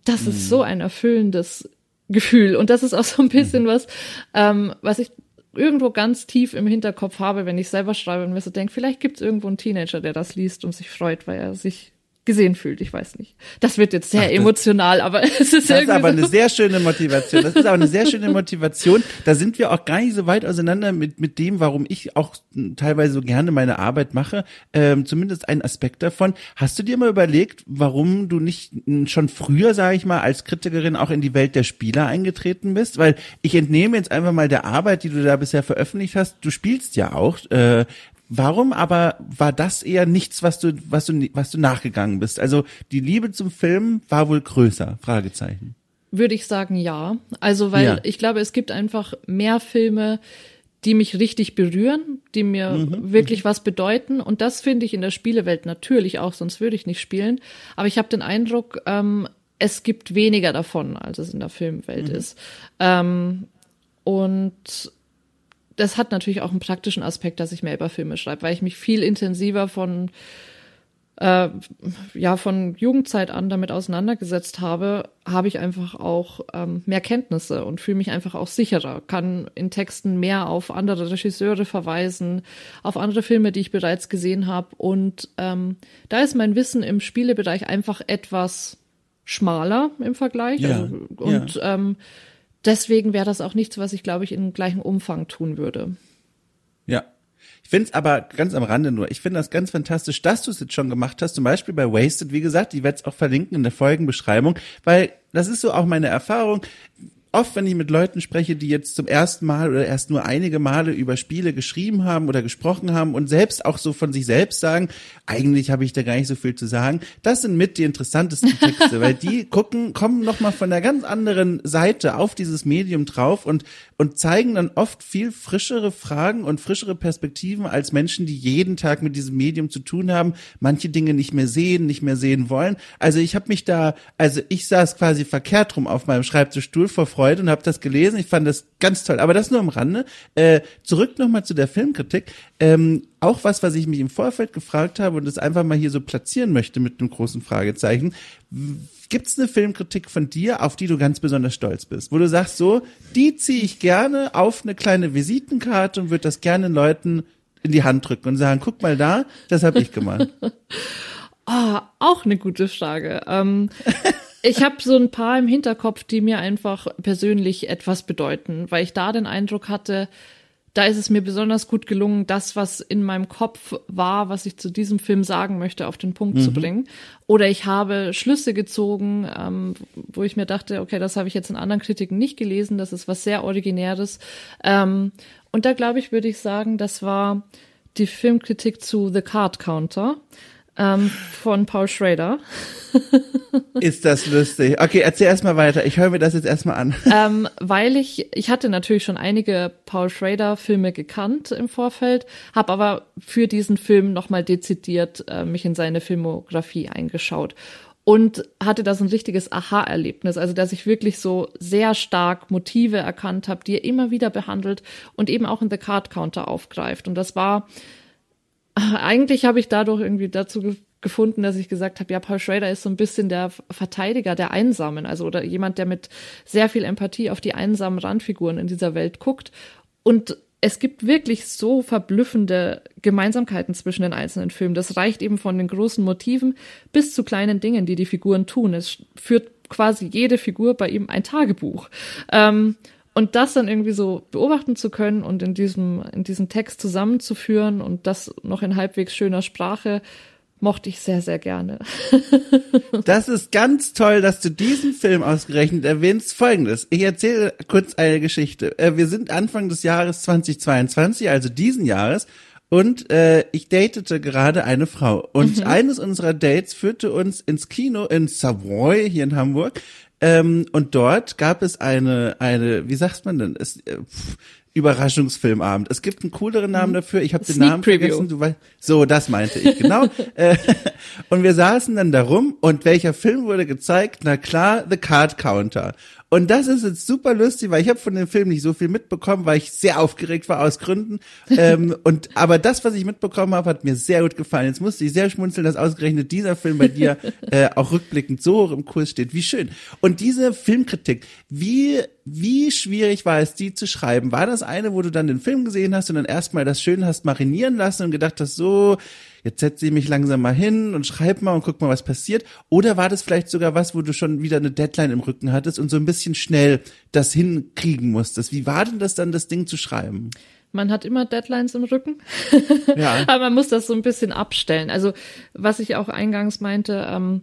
das mhm. ist so ein erfüllendes Gefühl. Und das ist auch so ein bisschen mhm. was, ähm, was ich irgendwo ganz tief im Hinterkopf habe, wenn ich selber schreibe und mir so denke, vielleicht gibt es irgendwo einen Teenager, der das liest und sich freut, weil er sich gesehen fühlt. Ich weiß nicht. Das wird jetzt sehr Ach, das, emotional, aber es ist Das ist aber so. eine sehr schöne Motivation. Das ist aber eine sehr schöne Motivation. Da sind wir auch gar nicht so weit auseinander mit mit dem, warum ich auch teilweise so gerne meine Arbeit mache. Ähm, zumindest ein Aspekt davon. Hast du dir mal überlegt, warum du nicht schon früher, sage ich mal, als Kritikerin auch in die Welt der Spieler eingetreten bist? Weil ich entnehme jetzt einfach mal der Arbeit, die du da bisher veröffentlicht hast. Du spielst ja auch. Äh, Warum aber war das eher nichts, was du, was du, was du nachgegangen bist? Also die Liebe zum Film war wohl größer? Fragezeichen. Würde ich sagen, ja. Also weil ja. ich glaube, es gibt einfach mehr Filme, die mich richtig berühren, die mir mhm. wirklich was bedeuten. Und das finde ich in der Spielewelt natürlich auch, sonst würde ich nicht spielen. Aber ich habe den Eindruck, ähm, es gibt weniger davon, als es in der Filmwelt mhm. ist. Ähm, und das hat natürlich auch einen praktischen Aspekt, dass ich mehr über Filme schreibe, weil ich mich viel intensiver von äh, ja von Jugendzeit an damit auseinandergesetzt habe, habe ich einfach auch ähm, mehr Kenntnisse und fühle mich einfach auch sicherer, kann in Texten mehr auf andere Regisseure verweisen, auf andere Filme, die ich bereits gesehen habe und ähm, da ist mein Wissen im Spielebereich einfach etwas schmaler im Vergleich ja, also, und ja. ähm, deswegen wäre das auch nichts, was ich, glaube ich, in gleichem Umfang tun würde. Ja. Ich finde es aber ganz am Rande nur. Ich finde das ganz fantastisch, dass du es jetzt schon gemacht hast. Zum Beispiel bei Wasted, wie gesagt, die werde es auch verlinken in der Folgenbeschreibung, weil das ist so auch meine Erfahrung oft, wenn ich mit Leuten spreche, die jetzt zum ersten Mal oder erst nur einige Male über Spiele geschrieben haben oder gesprochen haben und selbst auch so von sich selbst sagen, eigentlich habe ich da gar nicht so viel zu sagen, das sind mit die interessantesten Texte, weil die gucken, kommen nochmal von der ganz anderen Seite auf dieses Medium drauf und, und zeigen dann oft viel frischere Fragen und frischere Perspektiven als Menschen, die jeden Tag mit diesem Medium zu tun haben, manche Dinge nicht mehr sehen, nicht mehr sehen wollen. Also ich habe mich da, also ich saß quasi verkehrt rum auf meinem Schreibtischstuhl vor gefreut und habe das gelesen. Ich fand das ganz toll. Aber das nur am Rande. Äh, zurück nochmal zu der Filmkritik. Ähm, auch was, was ich mich im Vorfeld gefragt habe und das einfach mal hier so platzieren möchte mit einem großen Fragezeichen. Gibt es eine Filmkritik von dir, auf die du ganz besonders stolz bist? Wo du sagst, so, die ziehe ich gerne auf eine kleine Visitenkarte und würde das gerne Leuten in die Hand drücken und sagen, guck mal da, das habe ich gemacht. oh, auch eine gute Frage. Ähm, ich habe so ein paar im Hinterkopf, die mir einfach persönlich etwas bedeuten, weil ich da den Eindruck hatte, da ist es mir besonders gut gelungen, das, was in meinem Kopf war, was ich zu diesem Film sagen möchte, auf den Punkt mhm. zu bringen. Oder ich habe Schlüsse gezogen, ähm, wo ich mir dachte, okay, das habe ich jetzt in anderen Kritiken nicht gelesen, das ist was sehr Originäres. Ähm, und da glaube ich, würde ich sagen, das war die Filmkritik zu The Card Counter ähm, von Paul Schrader. Ist das lustig? Okay, erzähl erstmal weiter. Ich höre mir das jetzt erstmal an. Ähm, weil ich, ich hatte natürlich schon einige Paul Schrader Filme gekannt im Vorfeld, habe aber für diesen Film nochmal dezidiert äh, mich in seine Filmografie eingeschaut und hatte da so ein richtiges Aha-Erlebnis, also dass ich wirklich so sehr stark Motive erkannt habe, die er immer wieder behandelt und eben auch in The Card Counter aufgreift. Und das war eigentlich habe ich dadurch irgendwie dazu gefunden, dass ich gesagt habe, ja, Paul Schrader ist so ein bisschen der Verteidiger der Einsamen, also oder jemand, der mit sehr viel Empathie auf die einsamen Randfiguren in dieser Welt guckt. Und es gibt wirklich so verblüffende Gemeinsamkeiten zwischen den einzelnen Filmen. Das reicht eben von den großen Motiven bis zu kleinen Dingen, die die Figuren tun. Es führt quasi jede Figur bei ihm ein Tagebuch. Ähm, und das dann irgendwie so beobachten zu können und in diesem, in diesem Text zusammenzuführen und das noch in halbwegs schöner Sprache, mochte ich sehr, sehr gerne. das ist ganz toll, dass du diesen Film ausgerechnet erwähnst. Folgendes. Ich erzähle kurz eine Geschichte. Äh, wir sind Anfang des Jahres 2022, also diesen Jahres. Und äh, ich datete gerade eine Frau. Und mhm. eines unserer Dates führte uns ins Kino in Savoy hier in Hamburg. Ähm, und dort gab es eine, eine, wie sagt man denn? Es, äh, pff, Überraschungsfilmabend. Es gibt einen cooleren Namen mhm. dafür. Ich habe den Namen Preview. vergessen. Du weißt, so, das meinte ich genau. Äh, und wir saßen dann da rum und welcher Film wurde gezeigt? Na klar, The Card Counter. Und das ist jetzt super lustig, weil ich habe von dem Film nicht so viel mitbekommen, weil ich sehr aufgeregt war aus Gründen. ähm, und aber das, was ich mitbekommen habe, hat mir sehr gut gefallen. Jetzt musste ich sehr schmunzeln, dass ausgerechnet dieser Film bei dir äh, auch rückblickend so hoch im Kurs steht. Wie schön. Und diese Filmkritik, wie wie schwierig war es, die zu schreiben? War das eine, wo du dann den Film gesehen hast und dann erstmal das schön hast marinieren lassen und gedacht hast, so jetzt setze ich mich langsam mal hin und schreib mal und guck mal, was passiert. Oder war das vielleicht sogar was, wo du schon wieder eine Deadline im Rücken hattest und so ein bisschen schnell das hinkriegen musstest? Wie war denn das dann, das Ding zu schreiben? Man hat immer Deadlines im Rücken. Ja. Aber man muss das so ein bisschen abstellen. Also, was ich auch eingangs meinte, ähm,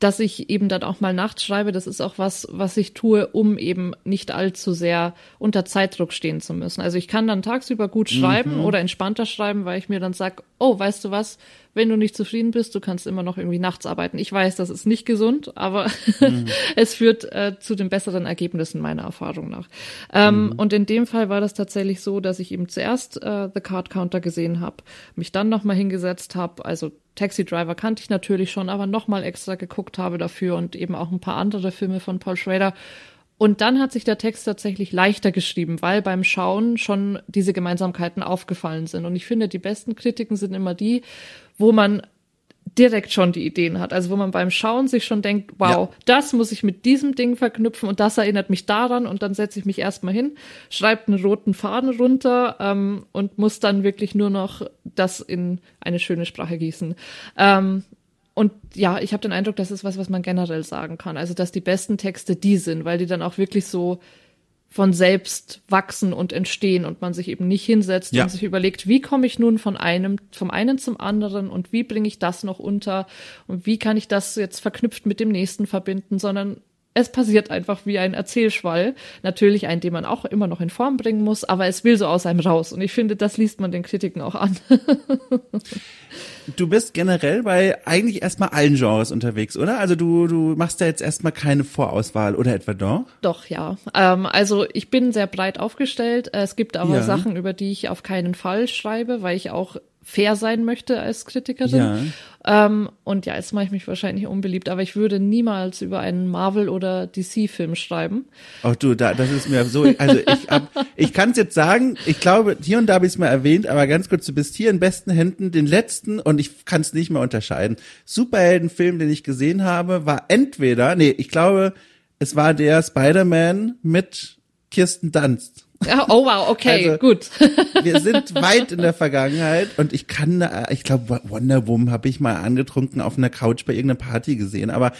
dass ich eben dann auch mal nachts schreibe, das ist auch was, was ich tue, um eben nicht allzu sehr unter Zeitdruck stehen zu müssen. Also ich kann dann tagsüber gut schreiben mhm. oder entspannter schreiben, weil ich mir dann sag, oh, weißt du was, wenn du nicht zufrieden bist, du kannst immer noch irgendwie nachts arbeiten. Ich weiß, das ist nicht gesund, aber mhm. es führt äh, zu den besseren Ergebnissen meiner Erfahrung nach. Ähm, mhm. Und in dem Fall war das tatsächlich so, dass ich eben zuerst äh, The Card Counter gesehen habe, mich dann nochmal hingesetzt habe, also Taxi Driver kannte ich natürlich schon, aber nochmal extra geguckt habe dafür und eben auch ein paar andere Filme von Paul Schrader und dann hat sich der Text tatsächlich leichter geschrieben, weil beim Schauen schon diese Gemeinsamkeiten aufgefallen sind. Und ich finde, die besten Kritiken sind immer die, wo man direkt schon die Ideen hat. Also wo man beim Schauen sich schon denkt, wow, ja. das muss ich mit diesem Ding verknüpfen und das erinnert mich daran und dann setze ich mich erstmal hin, schreibe einen roten Faden runter ähm, und muss dann wirklich nur noch das in eine schöne Sprache gießen. Ähm, und ja, ich habe den Eindruck, das ist was, was man generell sagen kann. Also, dass die besten Texte die sind, weil die dann auch wirklich so von selbst wachsen und entstehen und man sich eben nicht hinsetzt ja. und sich überlegt, wie komme ich nun von einem, vom einen zum anderen und wie bringe ich das noch unter und wie kann ich das jetzt verknüpft mit dem nächsten verbinden, sondern es passiert einfach wie ein Erzählschwall. Natürlich ein, den man auch immer noch in Form bringen muss, aber es will so aus einem raus. Und ich finde, das liest man den Kritiken auch an. du bist generell bei eigentlich erstmal allen Genres unterwegs, oder? Also du, du machst da jetzt erstmal keine Vorauswahl, oder etwa doch? Doch, ja. Ähm, also ich bin sehr breit aufgestellt. Es gibt aber ja. Sachen, über die ich auf keinen Fall schreibe, weil ich auch fair sein möchte als Kritikerin. Ja. Ähm, und ja, jetzt mache ich mich wahrscheinlich unbeliebt, aber ich würde niemals über einen Marvel- oder DC-Film schreiben. Ach du, da, das ist mir so, also ich, ich kann es jetzt sagen, ich glaube, hier und da habe ich es mal erwähnt, aber ganz kurz, du bist hier in besten Händen. Den letzten, und ich kann es nicht mehr unterscheiden, Superheldenfilm, den ich gesehen habe, war entweder, nee, ich glaube, es war der Spider-Man mit Kirsten Dunst. Oh wow, okay, also, gut. wir sind weit in der Vergangenheit und ich kann, äh, ich glaube, Wonder Woman habe ich mal angetrunken auf einer Couch bei irgendeiner Party gesehen, aber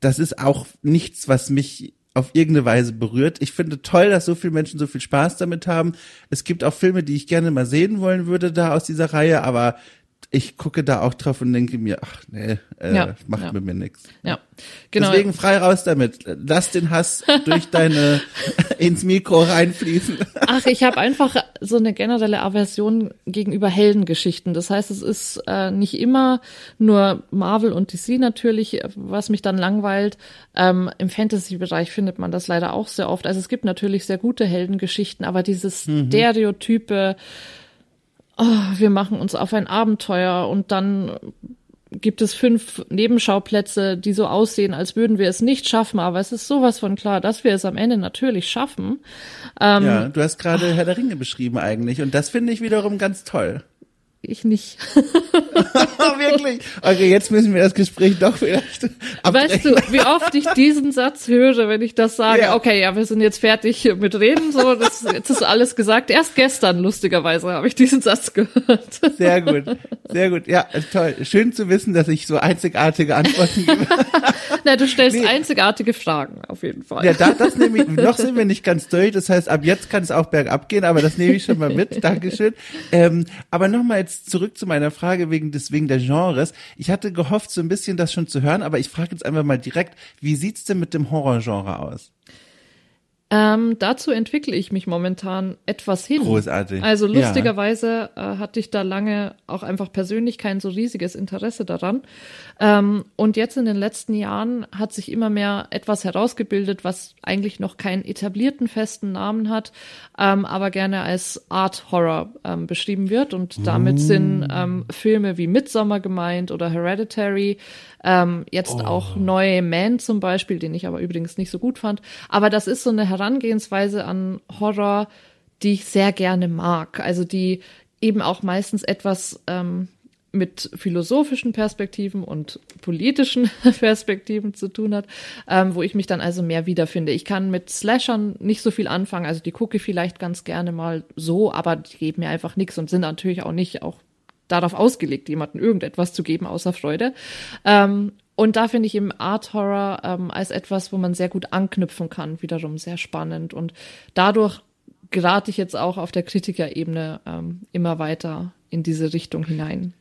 das ist auch nichts, was mich auf irgendeine Weise berührt. Ich finde toll, dass so viele Menschen so viel Spaß damit haben. Es gibt auch Filme, die ich gerne mal sehen wollen würde da aus dieser Reihe, aber ich gucke da auch drauf und denke mir, ach nee, äh, ja, macht ja. mit mir nichts. Ja, genau. Deswegen frei raus damit. Lass den Hass durch deine ins Mikro reinfließen. Ach, ich habe einfach so eine generelle Aversion gegenüber Heldengeschichten. Das heißt, es ist äh, nicht immer nur Marvel und DC natürlich, was mich dann langweilt. Ähm, Im Fantasy-Bereich findet man das leider auch sehr oft. Also es gibt natürlich sehr gute Heldengeschichten, aber dieses mhm. Stereotype oh, wir machen uns auf ein Abenteuer und dann gibt es fünf Nebenschauplätze, die so aussehen, als würden wir es nicht schaffen, aber es ist sowas von klar, dass wir es am Ende natürlich schaffen. Ähm, ja, du hast gerade Herr der Ringe beschrieben eigentlich und das finde ich wiederum ganz toll. Ich nicht. Wirklich? Okay, jetzt müssen wir das Gespräch doch vielleicht abbrechen. Weißt du, wie oft ich diesen Satz höre, wenn ich das sage, ja. okay, ja, wir sind jetzt fertig mit Reden, so, das, jetzt ist alles gesagt. Erst gestern, lustigerweise, habe ich diesen Satz gehört. Sehr gut, sehr gut. Ja, toll. Schön zu wissen, dass ich so einzigartige Antworten gebe. Na, du stellst nee. einzigartige Fragen, auf jeden Fall. Ja, da, das nehme ich, noch sind wir nicht ganz durch, das heißt, ab jetzt kann es auch bergab gehen, aber das nehme ich schon mal mit. Dankeschön. Ähm, aber nochmal jetzt zurück zu meiner Frage wegen des, wegen der Genres. Ich hatte gehofft, so ein bisschen das schon zu hören, aber ich frage jetzt einfach mal direkt, wie sieht's denn mit dem Horrorgenre aus? Ähm, dazu entwickle ich mich momentan etwas hin. Großartig. Also lustigerweise ja. äh, hatte ich da lange auch einfach persönlich kein so riesiges Interesse daran. Ähm, und jetzt in den letzten Jahren hat sich immer mehr etwas herausgebildet, was eigentlich noch keinen etablierten festen Namen hat, ähm, aber gerne als Art Horror ähm, beschrieben wird. Und damit mm. sind ähm, Filme wie Midsommar gemeint oder Hereditary, ähm, jetzt oh. auch Neue Man zum Beispiel, den ich aber übrigens nicht so gut fand. Aber das ist so eine Herangehensweise an Horror, die ich sehr gerne mag. Also die eben auch meistens etwas ähm, mit philosophischen Perspektiven und politischen Perspektiven zu tun hat, ähm, wo ich mich dann also mehr wiederfinde. Ich kann mit Slashern nicht so viel anfangen, also die gucke ich vielleicht ganz gerne mal so, aber die geben mir einfach nichts und sind natürlich auch nicht auch darauf ausgelegt, jemandem irgendetwas zu geben außer Freude. Ähm, und da finde ich eben Art Horror ähm, als etwas, wo man sehr gut anknüpfen kann, wiederum sehr spannend. Und dadurch gerate ich jetzt auch auf der Kritikerebene ähm, immer weiter in diese Richtung hinein.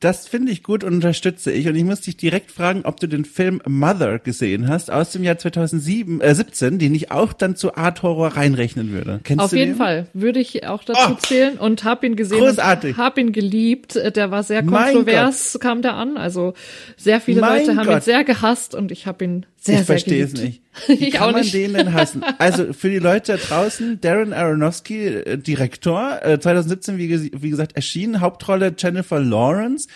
Das finde ich gut und unterstütze ich. Und ich muss dich direkt fragen, ob du den Film Mother gesehen hast aus dem Jahr 2007, äh, 17, den ich auch dann zu Art Horror reinrechnen würde. Kennst Auf du jeden den? Fall würde ich auch dazu oh, zählen und habe ihn gesehen. Großartig. Habe ihn geliebt. Der war sehr kontrovers, kam der an. Also sehr viele mein Leute haben Gott. ihn sehr gehasst und ich habe ihn sehr, ich verstehe es nicht. Wie ich kann man nicht. den denn hassen? Also für die Leute da draußen, Darren Aronofsky, äh, Direktor, äh, 2017, wie, wie gesagt, erschienen, Hauptrolle Jennifer Lawrence.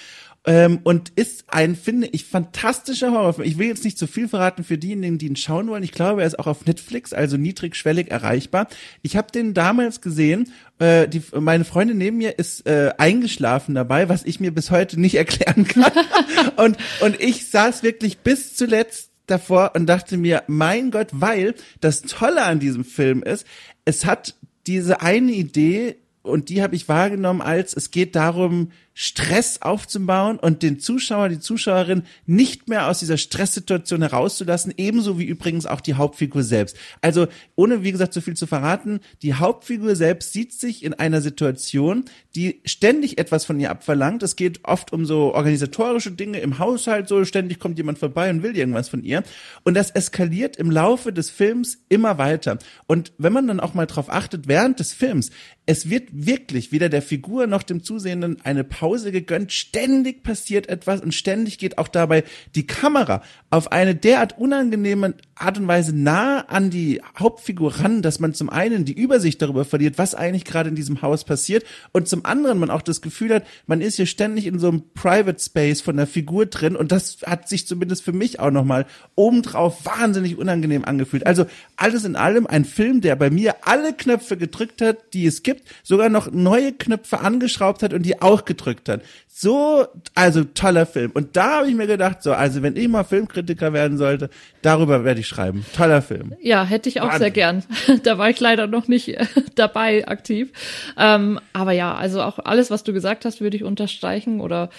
Ähm, und ist ein, finde ich, fantastischer Horrorfilm. Ich will jetzt nicht zu viel verraten für diejenigen, die ihn schauen wollen. Ich glaube, er ist auch auf Netflix, also niedrigschwellig erreichbar. Ich habe den damals gesehen. Äh, die, meine Freundin neben mir ist äh, eingeschlafen dabei, was ich mir bis heute nicht erklären kann. und, und ich saß wirklich bis zuletzt davor und dachte mir, mein Gott, weil das Tolle an diesem Film ist, es hat diese eine Idee und die habe ich wahrgenommen als es geht darum, Stress aufzubauen und den Zuschauer, die Zuschauerin nicht mehr aus dieser Stresssituation herauszulassen, ebenso wie übrigens auch die Hauptfigur selbst. Also ohne, wie gesagt, so viel zu verraten, die Hauptfigur selbst sieht sich in einer Situation, die ständig etwas von ihr abverlangt. Es geht oft um so organisatorische Dinge im Haushalt, so ständig kommt jemand vorbei und will irgendwas von ihr. Und das eskaliert im Laufe des Films immer weiter. Und wenn man dann auch mal drauf achtet, während des Films, es wird wirklich weder der Figur noch dem Zusehenden eine Pause gegönnt. Ständig passiert etwas und ständig geht auch dabei die Kamera auf eine derart unangenehme Art und Weise nah an die Hauptfigur ran, dass man zum einen die Übersicht darüber verliert, was eigentlich gerade in diesem Haus passiert und zum anderen man auch das Gefühl hat, man ist hier ständig in so einem Private Space von der Figur drin und das hat sich zumindest für mich auch nochmal obendrauf wahnsinnig unangenehm angefühlt. Also alles in allem ein Film, der bei mir alle Knöpfe gedrückt hat, die es gibt, sogar noch neue Knöpfe angeschraubt hat und die auch gedrückt hat. So, also toller Film. Und da habe ich mir gedacht, so, also wenn ich mal Filmkritiker werden sollte, darüber werde ich schreiben. Toller Film. Ja, hätte ich auch Wahnsinn. sehr gern. da war ich leider noch nicht äh, dabei aktiv. Ähm, aber ja, also auch alles, was du gesagt hast, würde ich unterstreichen oder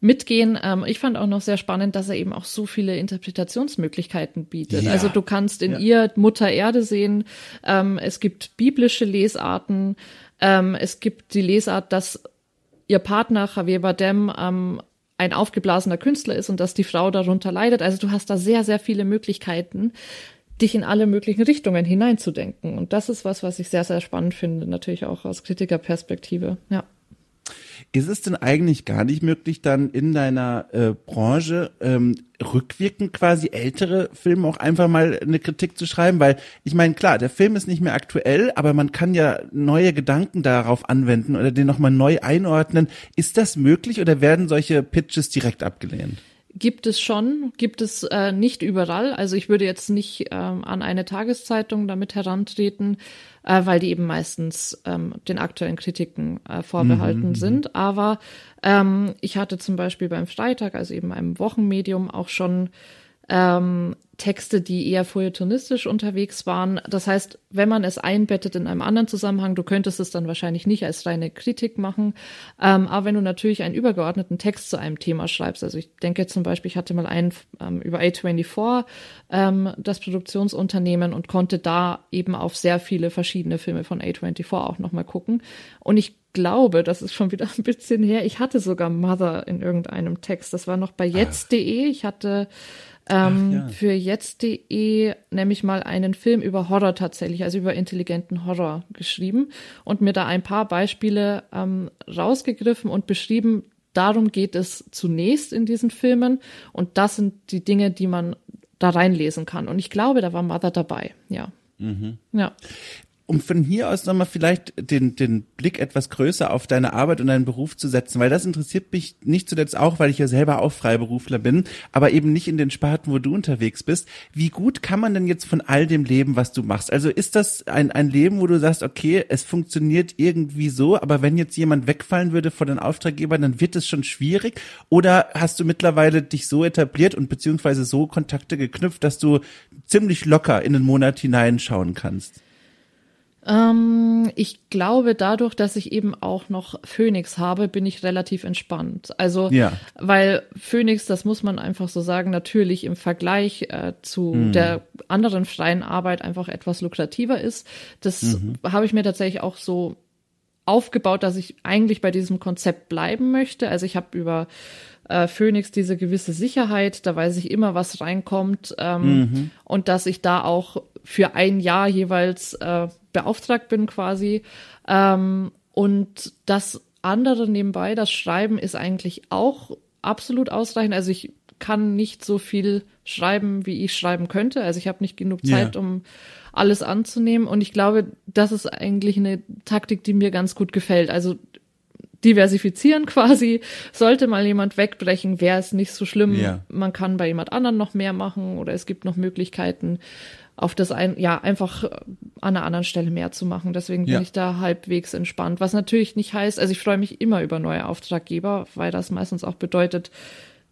mitgehen. Ähm, ich fand auch noch sehr spannend, dass er eben auch so viele Interpretationsmöglichkeiten bietet. Ja. Also du kannst in ja. ihr Mutter Erde sehen. Ähm, es gibt biblische Lesarten. Ähm, es gibt die Lesart, dass ihr Partner Javier Bardem ähm, ein aufgeblasener Künstler ist und dass die Frau darunter leidet. Also du hast da sehr, sehr viele Möglichkeiten, dich in alle möglichen Richtungen hineinzudenken. Und das ist was, was ich sehr, sehr spannend finde, natürlich auch aus Kritikerperspektive. Ja. Ist es denn eigentlich gar nicht möglich, dann in deiner äh, Branche ähm, rückwirkend quasi ältere Filme auch einfach mal eine Kritik zu schreiben? Weil ich meine, klar, der Film ist nicht mehr aktuell, aber man kann ja neue Gedanken darauf anwenden oder den nochmal neu einordnen. Ist das möglich oder werden solche Pitches direkt abgelehnt? Gibt es schon, gibt es äh, nicht überall. Also ich würde jetzt nicht ähm, an eine Tageszeitung damit herantreten, äh, weil die eben meistens ähm, den aktuellen Kritiken äh, vorbehalten mhm. sind. Aber ähm, ich hatte zum Beispiel beim Freitag, also eben einem Wochenmedium, auch schon ähm, Texte, die eher feuilletonistisch unterwegs waren. Das heißt, wenn man es einbettet in einem anderen Zusammenhang, du könntest es dann wahrscheinlich nicht als reine Kritik machen. Ähm, aber wenn du natürlich einen übergeordneten Text zu einem Thema schreibst, also ich denke zum Beispiel, ich hatte mal einen ähm, über A24, ähm, das Produktionsunternehmen, und konnte da eben auf sehr viele verschiedene Filme von A24 auch nochmal gucken. Und ich glaube, das ist schon wieder ein bisschen her. Ich hatte sogar Mother in irgendeinem Text. Das war noch bei jetzt.de. Ich hatte ähm, ja. für jetzt.de nämlich mal einen Film über Horror tatsächlich, also über intelligenten Horror geschrieben und mir da ein paar Beispiele ähm, rausgegriffen und beschrieben. Darum geht es zunächst in diesen Filmen und das sind die Dinge, die man da reinlesen kann. Und ich glaube, da war Mother dabei, ja. Mhm. Ja um von hier aus nochmal vielleicht den, den Blick etwas größer auf deine Arbeit und deinen Beruf zu setzen, weil das interessiert mich nicht zuletzt auch, weil ich ja selber auch Freiberufler bin, aber eben nicht in den Sparten, wo du unterwegs bist. Wie gut kann man denn jetzt von all dem leben, was du machst? Also ist das ein, ein Leben, wo du sagst, okay, es funktioniert irgendwie so, aber wenn jetzt jemand wegfallen würde vor den Auftraggebern, dann wird es schon schwierig? Oder hast du mittlerweile dich so etabliert und beziehungsweise so Kontakte geknüpft, dass du ziemlich locker in den Monat hineinschauen kannst? Ähm, ich glaube, dadurch, dass ich eben auch noch Phoenix habe, bin ich relativ entspannt. Also, ja. weil Phoenix, das muss man einfach so sagen, natürlich im Vergleich äh, zu mhm. der anderen freien Arbeit einfach etwas lukrativer ist. Das mhm. habe ich mir tatsächlich auch so aufgebaut, dass ich eigentlich bei diesem Konzept bleiben möchte. Also ich habe über äh, Phoenix diese gewisse Sicherheit, da weiß ich immer, was reinkommt ähm, mhm. und dass ich da auch für ein Jahr jeweils äh, beauftragt bin quasi. Ähm, und das andere nebenbei, das Schreiben ist eigentlich auch absolut ausreichend. Also ich kann nicht so viel schreiben, wie ich schreiben könnte. Also ich habe nicht genug Zeit, ja. um alles anzunehmen. Und ich glaube, das ist eigentlich eine Taktik, die mir ganz gut gefällt. Also diversifizieren quasi. Sollte mal jemand wegbrechen, wäre es nicht so schlimm. Ja. Man kann bei jemand anderen noch mehr machen oder es gibt noch Möglichkeiten auf das ein, ja, einfach an einer anderen Stelle mehr zu machen. Deswegen bin ja. ich da halbwegs entspannt. Was natürlich nicht heißt, also ich freue mich immer über neue Auftraggeber, weil das meistens auch bedeutet,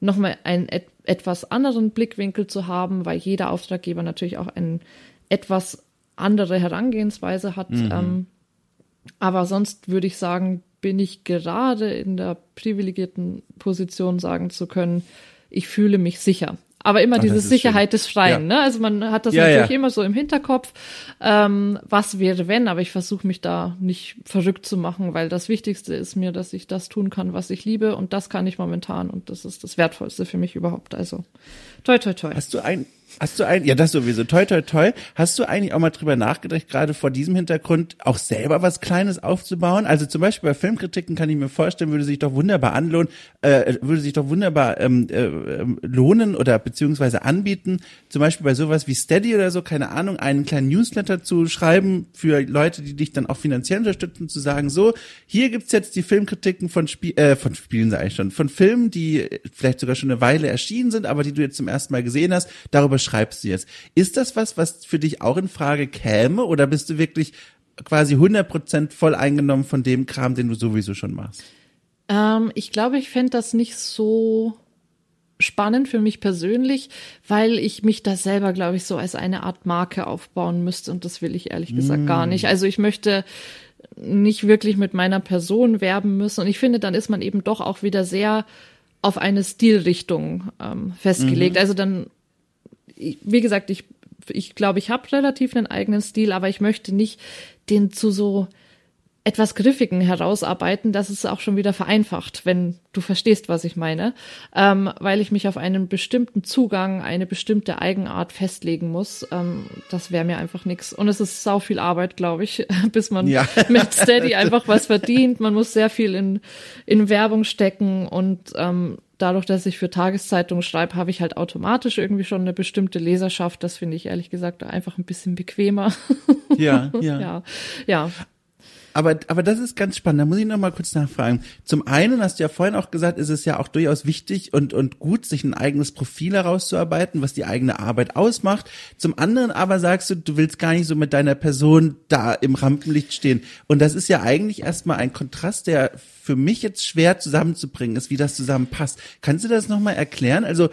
nochmal einen et etwas anderen Blickwinkel zu haben, weil jeder Auftraggeber natürlich auch eine etwas andere Herangehensweise hat. Mhm. Ähm, aber sonst würde ich sagen, bin ich gerade in der privilegierten Position, sagen zu können, ich fühle mich sicher. Aber immer Ach, diese Sicherheit schön. des Freien, ja. ne? Also man hat das ja, natürlich ja. immer so im Hinterkopf, ähm, was wäre wenn, aber ich versuche mich da nicht verrückt zu machen, weil das Wichtigste ist mir, dass ich das tun kann, was ich liebe und das kann ich momentan und das ist das Wertvollste für mich überhaupt. Also toi toi toi. Hast du ein Hast du ein, ja, das sowieso, toi, toi, toi. Hast du eigentlich auch mal drüber nachgedacht, gerade vor diesem Hintergrund auch selber was Kleines aufzubauen? Also zum Beispiel bei Filmkritiken kann ich mir vorstellen, würde sich doch wunderbar anlohnen, äh, würde sich doch wunderbar ähm, äh, lohnen oder beziehungsweise anbieten, zum Beispiel bei sowas wie Steady oder so, keine Ahnung, einen kleinen Newsletter zu schreiben für Leute, die dich dann auch finanziell unterstützen, zu sagen, so, hier gibt's jetzt die Filmkritiken von Spiel, äh, von Spielen sage ich schon, von Filmen, die vielleicht sogar schon eine Weile erschienen sind, aber die du jetzt zum ersten Mal gesehen hast, darüber schreibst du jetzt. Ist das was, was für dich auch in Frage käme oder bist du wirklich quasi 100% voll eingenommen von dem Kram, den du sowieso schon machst? Ähm, ich glaube, ich fände das nicht so spannend für mich persönlich, weil ich mich da selber, glaube ich, so als eine Art Marke aufbauen müsste und das will ich ehrlich gesagt mm. gar nicht. Also ich möchte nicht wirklich mit meiner Person werben müssen und ich finde, dann ist man eben doch auch wieder sehr auf eine Stilrichtung ähm, festgelegt. Mhm. Also dann wie gesagt, ich, ich glaube, ich habe relativ einen eigenen Stil, aber ich möchte nicht den zu so etwas Griffigen herausarbeiten, dass es auch schon wieder vereinfacht, wenn du verstehst, was ich meine, ähm, weil ich mich auf einen bestimmten Zugang, eine bestimmte Eigenart festlegen muss. Ähm, das wäre mir einfach nix. Und es ist sau viel Arbeit, glaube ich, bis man ja. mit Steady einfach was verdient. Man muss sehr viel in, in Werbung stecken und ähm, dadurch, dass ich für Tageszeitungen schreibe, habe ich halt automatisch irgendwie schon eine bestimmte Leserschaft. Das finde ich ehrlich gesagt einfach ein bisschen bequemer. Ja, ja. ja, ja. Aber, aber das ist ganz spannend. Da muss ich noch mal kurz nachfragen. Zum einen hast du ja vorhin auch gesagt, ist es ja auch durchaus wichtig und, und gut, sich ein eigenes Profil herauszuarbeiten, was die eigene Arbeit ausmacht. Zum anderen aber sagst du, du willst gar nicht so mit deiner Person da im Rampenlicht stehen. Und das ist ja eigentlich erstmal ein Kontrast, der für mich jetzt schwer zusammenzubringen ist, wie das zusammenpasst. Kannst du das nochmal erklären? Also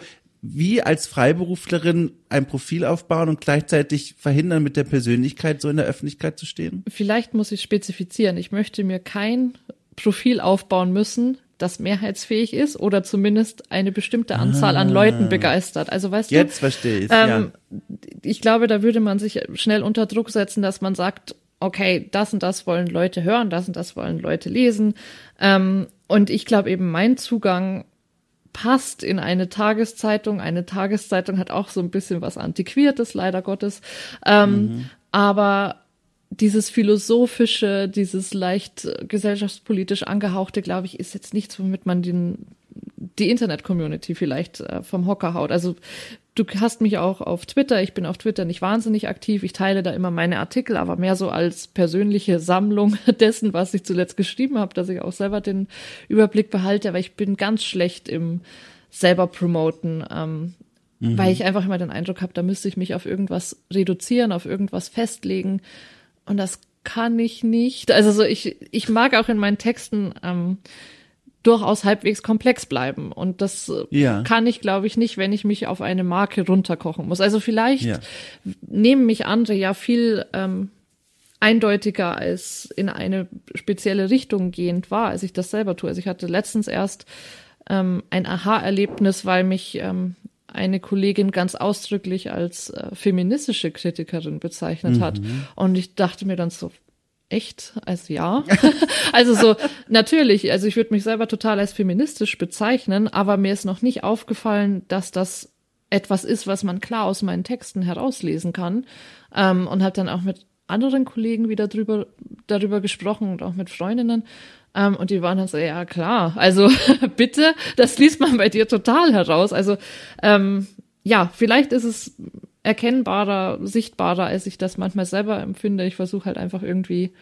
wie als Freiberuflerin ein Profil aufbauen und gleichzeitig verhindern, mit der Persönlichkeit so in der Öffentlichkeit zu stehen? Vielleicht muss ich spezifizieren. Ich möchte mir kein Profil aufbauen müssen, das mehrheitsfähig ist oder zumindest eine bestimmte Anzahl ah. an Leuten begeistert. Also weißt Jetzt du, jetzt verstehe ich. Ähm, ja. Ich glaube, da würde man sich schnell unter Druck setzen, dass man sagt, okay, das und das wollen Leute hören, das und das wollen Leute lesen. Ähm, und ich glaube eben, mein Zugang passt in eine Tageszeitung. Eine Tageszeitung hat auch so ein bisschen was Antiquiertes, leider Gottes. Ähm, mhm. Aber dieses philosophische, dieses leicht gesellschaftspolitisch angehauchte, glaube ich, ist jetzt nichts, womit man den, die Internet-Community vielleicht äh, vom Hocker haut. Also du hast mich auch auf Twitter. Ich bin auf Twitter nicht wahnsinnig aktiv. Ich teile da immer meine Artikel, aber mehr so als persönliche Sammlung dessen, was ich zuletzt geschrieben habe, dass ich auch selber den Überblick behalte. Aber ich bin ganz schlecht im selber promoten, ähm, mhm. weil ich einfach immer den Eindruck habe, da müsste ich mich auf irgendwas reduzieren, auf irgendwas festlegen. Und das kann ich nicht. Also so ich, ich mag auch in meinen Texten ähm, durchaus halbwegs komplex bleiben. Und das äh, ja. kann ich, glaube ich, nicht, wenn ich mich auf eine Marke runterkochen muss. Also vielleicht ja. nehmen mich andere ja viel ähm, eindeutiger als in eine spezielle Richtung gehend war, als ich das selber tue. Also ich hatte letztens erst ähm, ein Aha-Erlebnis, weil mich ähm, eine Kollegin ganz ausdrücklich als äh, feministische Kritikerin bezeichnet mhm. hat. Und ich dachte mir dann so, echt als ja. also so, natürlich, also ich würde mich selber total als feministisch bezeichnen, aber mir ist noch nicht aufgefallen, dass das etwas ist, was man klar aus meinen Texten herauslesen kann. Ähm, und habe dann auch mit anderen Kollegen wieder drüber, darüber gesprochen und auch mit Freundinnen. Ähm, und die waren dann so, ja klar, also bitte, das liest man bei dir total heraus. Also ähm, ja, vielleicht ist es erkennbarer, sichtbarer, als ich das manchmal selber empfinde. Ich versuche halt einfach irgendwie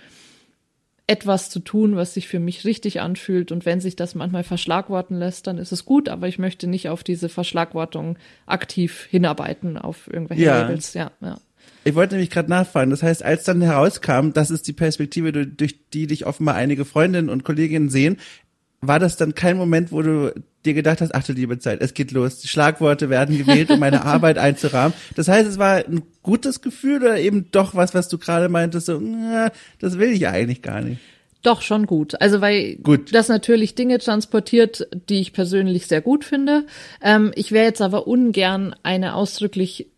etwas zu tun, was sich für mich richtig anfühlt. Und wenn sich das manchmal verschlagworten lässt, dann ist es gut, aber ich möchte nicht auf diese Verschlagwortung aktiv hinarbeiten, auf irgendwelche ja. Labels. Ja, ja. Ich wollte nämlich gerade nachfragen. Das heißt, als dann herauskam, das ist die Perspektive, durch die dich offenbar einige Freundinnen und Kolleginnen sehen, war das dann kein Moment, wo du dir gedacht hast, ach du liebe Zeit, es geht los, die Schlagworte werden gewählt, um meine Arbeit einzurahmen. Das heißt, es war ein gutes Gefühl oder eben doch was, was du gerade meintest, so, na, das will ich eigentlich gar nicht. Doch, schon gut. Also weil gut. das natürlich Dinge transportiert, die ich persönlich sehr gut finde. Ähm, ich wäre jetzt aber ungern eine ausdrücklich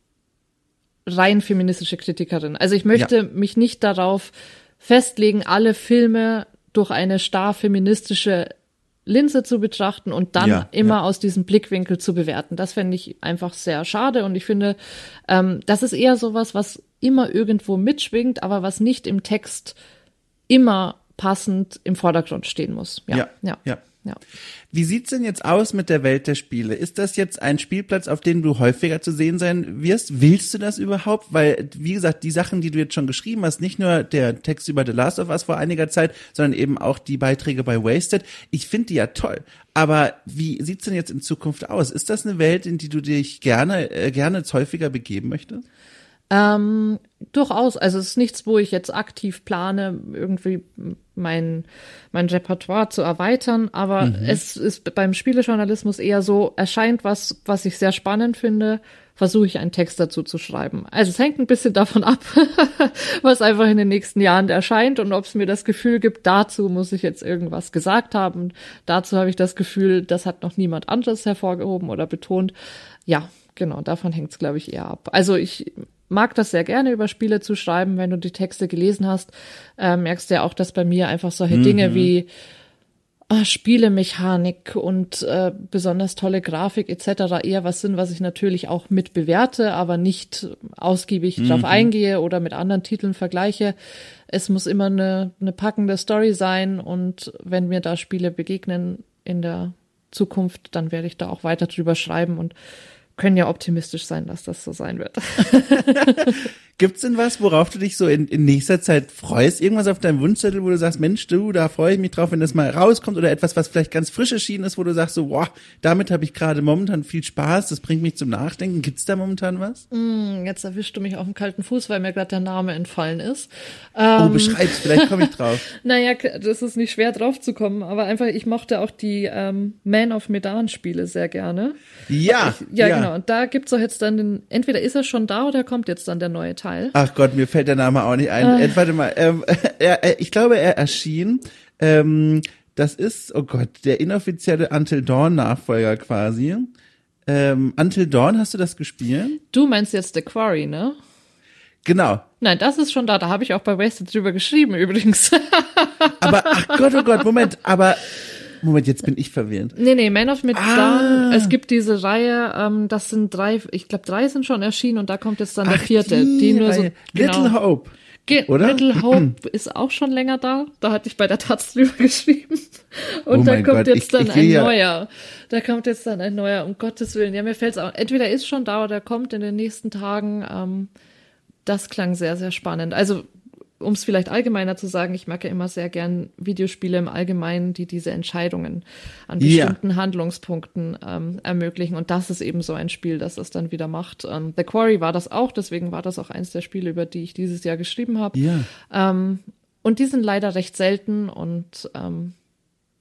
rein feministische Kritikerin. Also ich möchte ja. mich nicht darauf festlegen, alle Filme durch eine starr feministische Linse zu betrachten und dann ja, immer ja. aus diesem Blickwinkel zu bewerten. Das fände ich einfach sehr schade und ich finde, ähm, das ist eher sowas, was immer irgendwo mitschwingt, aber was nicht im Text immer passend im Vordergrund stehen muss. Ja, ja, ja. Ja. Wie sieht's denn jetzt aus mit der Welt der Spiele? Ist das jetzt ein Spielplatz, auf dem du häufiger zu sehen sein wirst? Willst du das überhaupt? Weil, wie gesagt, die Sachen, die du jetzt schon geschrieben hast, nicht nur der Text über The Last of Us vor einiger Zeit, sondern eben auch die Beiträge bei Wasted. Ich finde die ja toll. Aber wie sieht's denn jetzt in Zukunft aus? Ist das eine Welt, in die du dich gerne, äh, gerne häufiger begeben möchtest? Ähm, durchaus. Also es ist nichts, wo ich jetzt aktiv plane, irgendwie mein, mein Repertoire zu erweitern. Aber mhm. es ist beim Spielejournalismus eher so, erscheint was, was ich sehr spannend finde, versuche ich einen Text dazu zu schreiben. Also es hängt ein bisschen davon ab, was einfach in den nächsten Jahren erscheint und ob es mir das Gefühl gibt, dazu muss ich jetzt irgendwas gesagt haben. Dazu habe ich das Gefühl, das hat noch niemand anderes hervorgehoben oder betont. Ja, genau, davon hängt es, glaube ich, eher ab. Also ich mag das sehr gerne, über Spiele zu schreiben. Wenn du die Texte gelesen hast, äh, merkst du ja auch, dass bei mir einfach solche mhm. Dinge wie äh, Spielemechanik und äh, besonders tolle Grafik etc. eher was sind, was ich natürlich auch mit bewerte, aber nicht ausgiebig mhm. drauf eingehe oder mit anderen Titeln vergleiche. Es muss immer eine, eine packende Story sein und wenn mir da Spiele begegnen in der Zukunft, dann werde ich da auch weiter drüber schreiben und können ja optimistisch sein, dass das so sein wird. Gibt's denn was, worauf du dich so in, in nächster Zeit freust? Irgendwas auf deinem Wunschzettel, wo du sagst, Mensch, du, da freue ich mich drauf, wenn das mal rauskommt oder etwas, was vielleicht ganz frisch erschienen ist, wo du sagst so, boah, damit habe ich gerade momentan viel Spaß, das bringt mich zum Nachdenken. Gibt's da momentan was? Mm, jetzt erwischst du mich auf dem kalten Fuß, weil mir gerade der Name entfallen ist. Ähm, oh, beschreib's, vielleicht komme ich drauf. naja, das ist nicht schwer drauf zu kommen, aber einfach, ich mochte auch die ähm, Man of Medan Spiele sehr gerne. Ja, ich, ja, ja, genau. Und da gibt's doch jetzt dann den, entweder ist er schon da oder kommt jetzt dann der neue Teil. Teil. Ach Gott, mir fällt der Name auch nicht ein. Äh. Äh, warte mal, ähm, er, ich glaube, er erschien. Ähm, das ist, oh Gott, der inoffizielle Until Dawn Nachfolger quasi. Ähm, Until Dawn, hast du das gespielt? Du meinst jetzt The Quarry, ne? Genau. Nein, das ist schon da. Da habe ich auch bei Wasted drüber geschrieben übrigens. aber, ach Gott, oh Gott, Moment. Aber Moment, jetzt bin ich verwirrt. Nee, nee, Man of Medan, ah. es gibt diese Reihe, ähm, das sind drei, ich glaube drei sind schon erschienen und da kommt jetzt dann Ach, der vierte. Die, die nur so, genau. Little Hope. Ge Oder? Little Hope ist auch schon länger da. Da hatte ich bei der Taz drüber geschrieben. Und oh da kommt Gott, jetzt dann ich, ein neuer. Da kommt jetzt dann ein neuer, um Gottes Willen. Ja, mir fällt's auch. Entweder ist schon da oder kommt in den nächsten Tagen. Ähm, das klang sehr, sehr spannend. Also um es vielleicht allgemeiner zu sagen, ich mag ja immer sehr gern Videospiele im Allgemeinen, die diese Entscheidungen an bestimmten yeah. Handlungspunkten ähm, ermöglichen. Und das ist eben so ein Spiel, das es dann wieder macht. Ähm, The Quarry war das auch, deswegen war das auch eins der Spiele, über die ich dieses Jahr geschrieben habe. Yeah. Ähm, und die sind leider recht selten und ähm,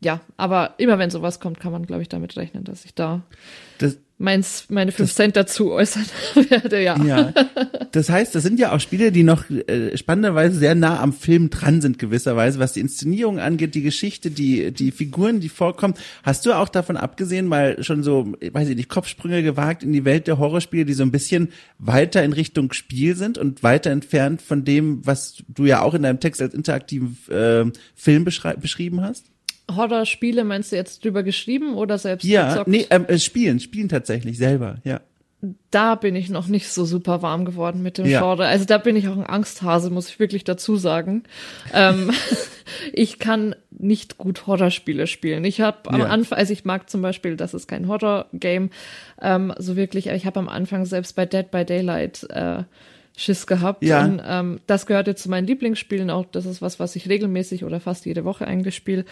ja, aber immer wenn sowas kommt, kann man, glaube ich, damit rechnen, dass ich da das, meins, meine fünf das, Cent dazu äußern werde, ja. ja. Das heißt, das sind ja auch Spiele, die noch äh, spannenderweise sehr nah am Film dran sind, gewisserweise, was die Inszenierung angeht, die Geschichte, die, die Figuren, die vorkommen. Hast du auch davon abgesehen, mal schon so, weiß ich nicht, Kopfsprünge gewagt in die Welt der Horrorspiele, die so ein bisschen weiter in Richtung Spiel sind und weiter entfernt von dem, was du ja auch in deinem Text als interaktiven äh, Film beschrieben hast? Horrorspiele meinst du jetzt drüber geschrieben oder selbst Ja, gezockt? nee, ähm, äh, spielen, spielen tatsächlich selber, ja. Da bin ich noch nicht so super warm geworden mit dem ja. Genre. Also da bin ich auch ein Angsthase, muss ich wirklich dazu sagen. ähm, ich kann nicht gut Horrorspiele spielen. Ich habe am ja. Anfang, also ich mag zum Beispiel, das ist kein Horror-Game, ähm, so wirklich, ich habe am Anfang selbst bei Dead by Daylight äh, Schiss gehabt. Ja. Und ähm, das gehört jetzt zu meinen Lieblingsspielen auch. Das ist was, was ich regelmäßig oder fast jede Woche eigentlich spiele.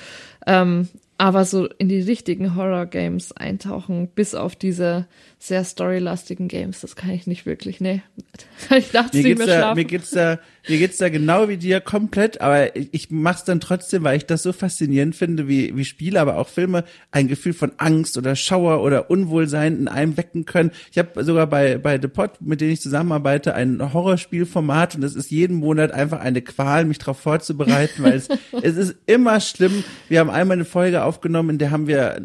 Ähm, aber so in die richtigen Horror-Games eintauchen, bis auf diese sehr storylastigen Games, das kann ich nicht wirklich, nee. ich dachte, mir geht's, da, mir geht's da, mir geht's da genau wie dir komplett, aber ich, ich mach's dann trotzdem, weil ich das so faszinierend finde, wie, wie Spiele, aber auch Filme ein Gefühl von Angst oder Schauer oder Unwohlsein in einem wecken können. Ich habe sogar bei, bei The Pod, mit denen ich zusammenarbeite, ein Horrorspielformat und es ist jeden Monat einfach eine Qual, mich darauf vorzubereiten, weil es, es ist immer schlimm. Wir haben einmal eine Folge aufgenommen, in der haben wir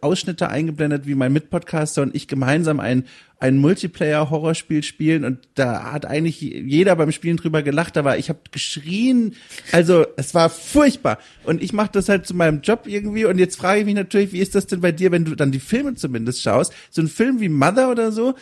Ausschnitte eingeblendet, wie mein Mitpodcaster und ich gemeinsam ein ein Multiplayer-Horrorspiel spielen und da hat eigentlich jeder beim Spielen drüber gelacht, aber ich habe geschrien, also es war furchtbar und ich mache das halt zu meinem Job irgendwie und jetzt frage ich mich natürlich, wie ist das denn bei dir, wenn du dann die Filme zumindest schaust, so ein Film wie Mother oder so,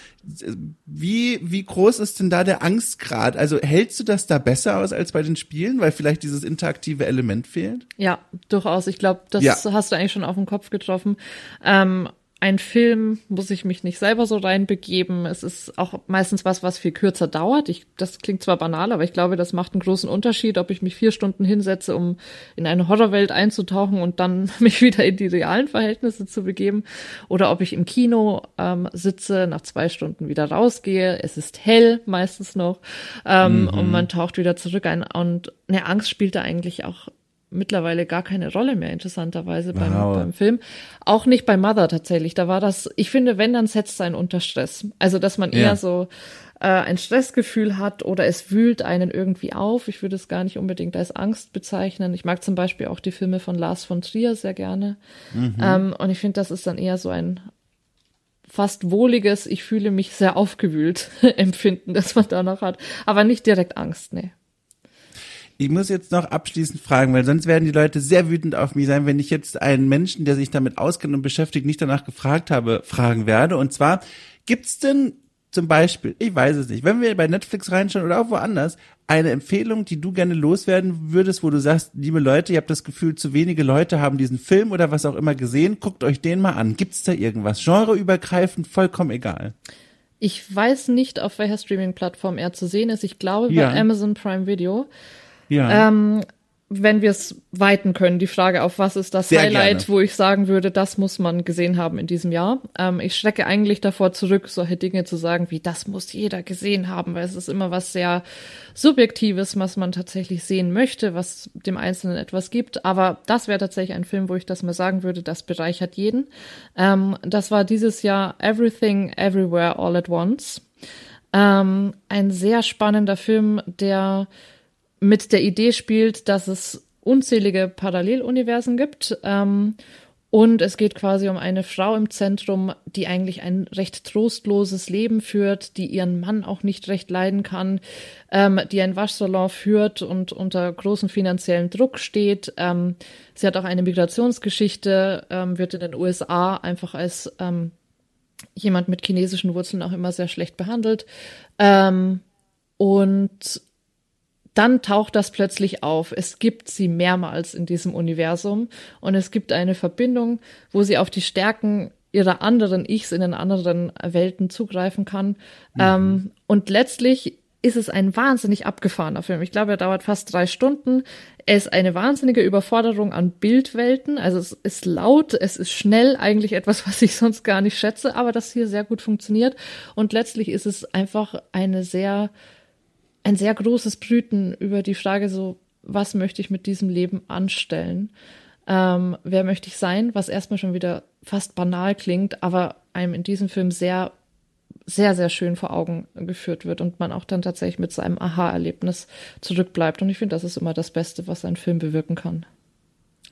wie wie groß ist denn da der Angstgrad? Also hältst du das da besser aus als bei den Spielen, weil vielleicht dieses interaktive Element fehlt? Ja, durchaus. Ich glaube, das ja. hast du eigentlich schon auf den Kopf getroffen. Ähm, ein Film muss ich mich nicht selber so reinbegeben. Es ist auch meistens was, was viel kürzer dauert. Ich, das klingt zwar banal, aber ich glaube, das macht einen großen Unterschied, ob ich mich vier Stunden hinsetze, um in eine Horrorwelt einzutauchen und dann mich wieder in die realen Verhältnisse zu begeben, oder ob ich im Kino ähm, sitze, nach zwei Stunden wieder rausgehe. Es ist hell meistens noch ähm, mhm. und man taucht wieder zurück ein. Und eine Angst spielt da eigentlich auch mittlerweile gar keine Rolle mehr, interessanterweise beim, wow. beim Film. Auch nicht bei Mother tatsächlich. Da war das, ich finde, wenn, dann setzt es einen unter Stress. Also, dass man ja. eher so äh, ein Stressgefühl hat oder es wühlt einen irgendwie auf. Ich würde es gar nicht unbedingt als Angst bezeichnen. Ich mag zum Beispiel auch die Filme von Lars von Trier sehr gerne. Mhm. Ähm, und ich finde, das ist dann eher so ein fast wohliges, ich fühle mich sehr aufgewühlt Empfinden, das man danach hat. Aber nicht direkt Angst, nee. Ich muss jetzt noch abschließend fragen, weil sonst werden die Leute sehr wütend auf mich sein, wenn ich jetzt einen Menschen, der sich damit auskennt und beschäftigt, nicht danach gefragt habe, fragen werde. Und zwar, gibt's denn zum Beispiel, ich weiß es nicht, wenn wir bei Netflix reinschauen oder auch woanders, eine Empfehlung, die du gerne loswerden würdest, wo du sagst, liebe Leute, ihr habt das Gefühl, zu wenige Leute haben diesen Film oder was auch immer gesehen, guckt euch den mal an. Gibt's da irgendwas? Genreübergreifend, vollkommen egal. Ich weiß nicht, auf welcher Streaming-Plattform er zu sehen ist. Ich glaube Ja. bei Amazon Prime Video. Ja. Ähm, wenn wir es weiten können, die Frage, auf was ist das Sehr Highlight, gerne. wo ich sagen würde, das muss man gesehen haben in diesem Jahr. Ähm, ich schrecke eigentlich davor zurück, solche Dinge zu sagen, wie das muss jeder gesehen haben, weil es ist immer was sehr Subjektives, was man tatsächlich sehen möchte, was dem Einzelnen etwas gibt. Aber das wäre tatsächlich ein Film, wo ich das mal sagen würde, das bereichert jeden. Ähm, das war dieses Jahr Everything, Everywhere, All at Once. Ähm, ein sehr spannender Film, der mit der Idee spielt, dass es unzählige Paralleluniversen gibt. Ähm, und es geht quasi um eine Frau im Zentrum, die eigentlich ein recht trostloses Leben führt, die ihren Mann auch nicht recht leiden kann, ähm, die ein Waschsalon führt und unter großem finanziellen Druck steht. Ähm, sie hat auch eine Migrationsgeschichte, ähm, wird in den USA einfach als ähm, jemand mit chinesischen Wurzeln auch immer sehr schlecht behandelt. Ähm, und dann taucht das plötzlich auf. Es gibt sie mehrmals in diesem Universum und es gibt eine Verbindung, wo sie auf die Stärken ihrer anderen Ichs in den anderen Welten zugreifen kann. Ähm, und letztlich ist es ein wahnsinnig abgefahrener Film. Ich glaube, er dauert fast drei Stunden. Er ist eine wahnsinnige Überforderung an Bildwelten. Also es ist laut, es ist schnell, eigentlich etwas, was ich sonst gar nicht schätze, aber das hier sehr gut funktioniert. Und letztlich ist es einfach eine sehr ein sehr großes Brüten über die Frage so, was möchte ich mit diesem Leben anstellen? Ähm, wer möchte ich sein? Was erstmal schon wieder fast banal klingt, aber einem in diesem Film sehr, sehr, sehr schön vor Augen geführt wird und man auch dann tatsächlich mit seinem Aha-Erlebnis zurückbleibt. Und ich finde, das ist immer das Beste, was ein Film bewirken kann.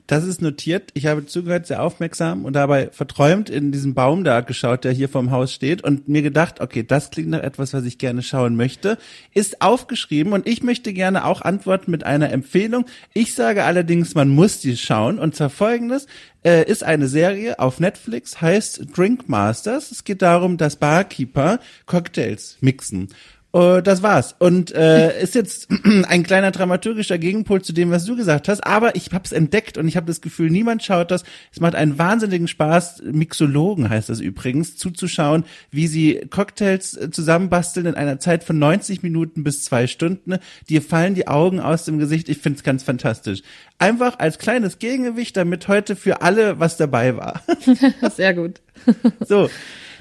Das ist notiert. Ich habe zugehört, sehr aufmerksam und dabei verträumt in diesen Baum da geschaut, der hier vorm Haus steht und mir gedacht, okay, das klingt nach etwas, was ich gerne schauen möchte. Ist aufgeschrieben und ich möchte gerne auch antworten mit einer Empfehlung. Ich sage allerdings, man muss die schauen und zwar folgendes. Äh, ist eine Serie auf Netflix, heißt Drink Masters. Es geht darum, dass Barkeeper Cocktails mixen. Äh, Das war's. Und äh, ist jetzt ein kleiner dramaturgischer Gegenpol zu dem, was du gesagt hast. Aber ich habe es entdeckt und ich habe das Gefühl, niemand schaut das. Es macht einen wahnsinnigen Spaß, Mixologen heißt das übrigens, zuzuschauen, wie sie Cocktails äh, zusammenbasteln in einer Zeit von 90 Minuten bis zwei Stunden. Dir fallen die Augen aus dem Gesicht. Ich find's ganz fantastisch. Einfach als kleines Gegengewicht, damit heute für alle was dabei war. Sehr gut. So,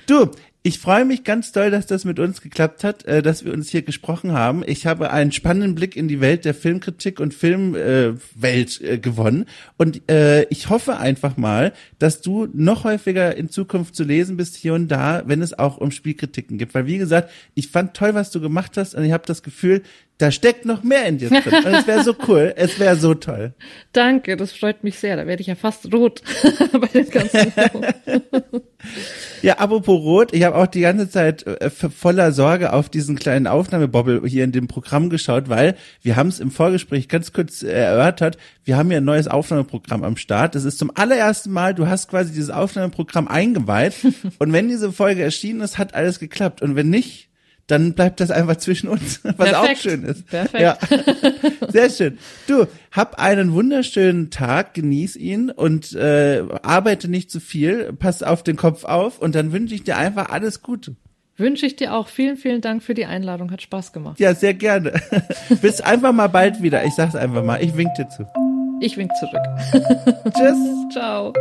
du, ich freue mich ganz doll, dass das mit uns geklappt hat, äh, dass wir uns hier gesprochen haben. Ich habe einen spannenden Blick in die Welt der Filmkritik und Filmwelt äh, äh, gewonnen. Und äh, ich hoffe einfach mal, dass du noch häufiger in Zukunft zu lesen bist hier und da, wenn es auch um Spielkritiken gibt. Weil wie gesagt, ich fand toll, was du gemacht hast und ich habe das Gefühl, da steckt noch mehr in dir drin. Und es wäre so cool, es wäre so toll. Danke, das freut mich sehr. Da werde ich ja fast rot bei den ganzen Ja, apropos Rot, ich habe auch die ganze Zeit äh, voller Sorge auf diesen kleinen Aufnahmebobbel hier in dem Programm geschaut, weil wir haben es im Vorgespräch ganz kurz äh, erörtert, wir haben ja ein neues Aufnahmeprogramm am Start. Das ist zum allerersten Mal, du hast quasi dieses Aufnahmeprogramm eingeweiht. Und wenn diese Folge erschienen ist, hat alles geklappt. Und wenn nicht, dann bleibt das einfach zwischen uns, was auch Perfekt. schön ist. Perfekt. Ja. Sehr schön. Du, hab einen wunderschönen Tag, genieß ihn und äh, arbeite nicht zu viel, pass auf den Kopf auf und dann wünsche ich dir einfach alles Gute. Wünsche ich dir auch. Vielen, vielen Dank für die Einladung. Hat Spaß gemacht. Ja, sehr gerne. Bis einfach mal bald wieder. Ich sag's einfach mal. Ich wink dir zu. Ich wink zurück. Tschüss. Ciao.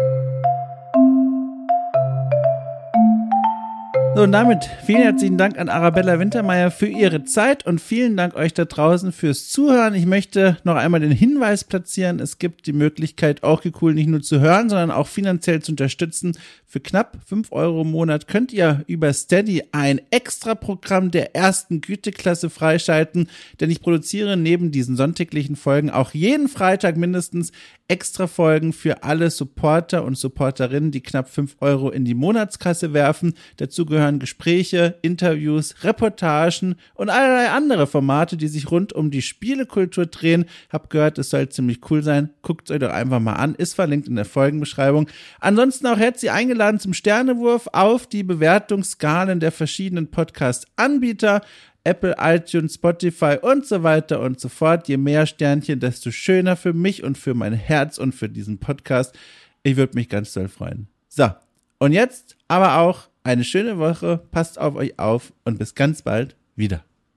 So, und damit vielen herzlichen Dank an Arabella Wintermeyer für ihre Zeit und vielen Dank euch da draußen fürs Zuhören. Ich möchte noch einmal den Hinweis platzieren. Es gibt die Möglichkeit, auch cool nicht nur zu hören, sondern auch finanziell zu unterstützen. Für knapp fünf Euro im Monat könnt ihr über Steady ein Extra-Programm der ersten Güteklasse freischalten, denn ich produziere neben diesen sonntäglichen Folgen auch jeden Freitag mindestens extra Folgen für alle Supporter und Supporterinnen, die knapp fünf Euro in die Monatskasse werfen. Dazu gehören Gespräche, Interviews, Reportagen und allerlei andere Formate, die sich rund um die Spielekultur drehen. Hab gehört, es soll ziemlich cool sein. Guckt euch doch einfach mal an. Ist verlinkt in der Folgenbeschreibung. Ansonsten auch herzlich eingeladen zum Sternewurf auf die Bewertungsskalen der verschiedenen Podcast-Anbieter. Apple, iTunes, Spotify und so weiter und so fort. Je mehr Sternchen, desto schöner für mich und für mein Herz und für diesen Podcast. Ich würde mich ganz doll freuen. So, und jetzt aber auch eine schöne Woche, passt auf euch auf und bis ganz bald wieder.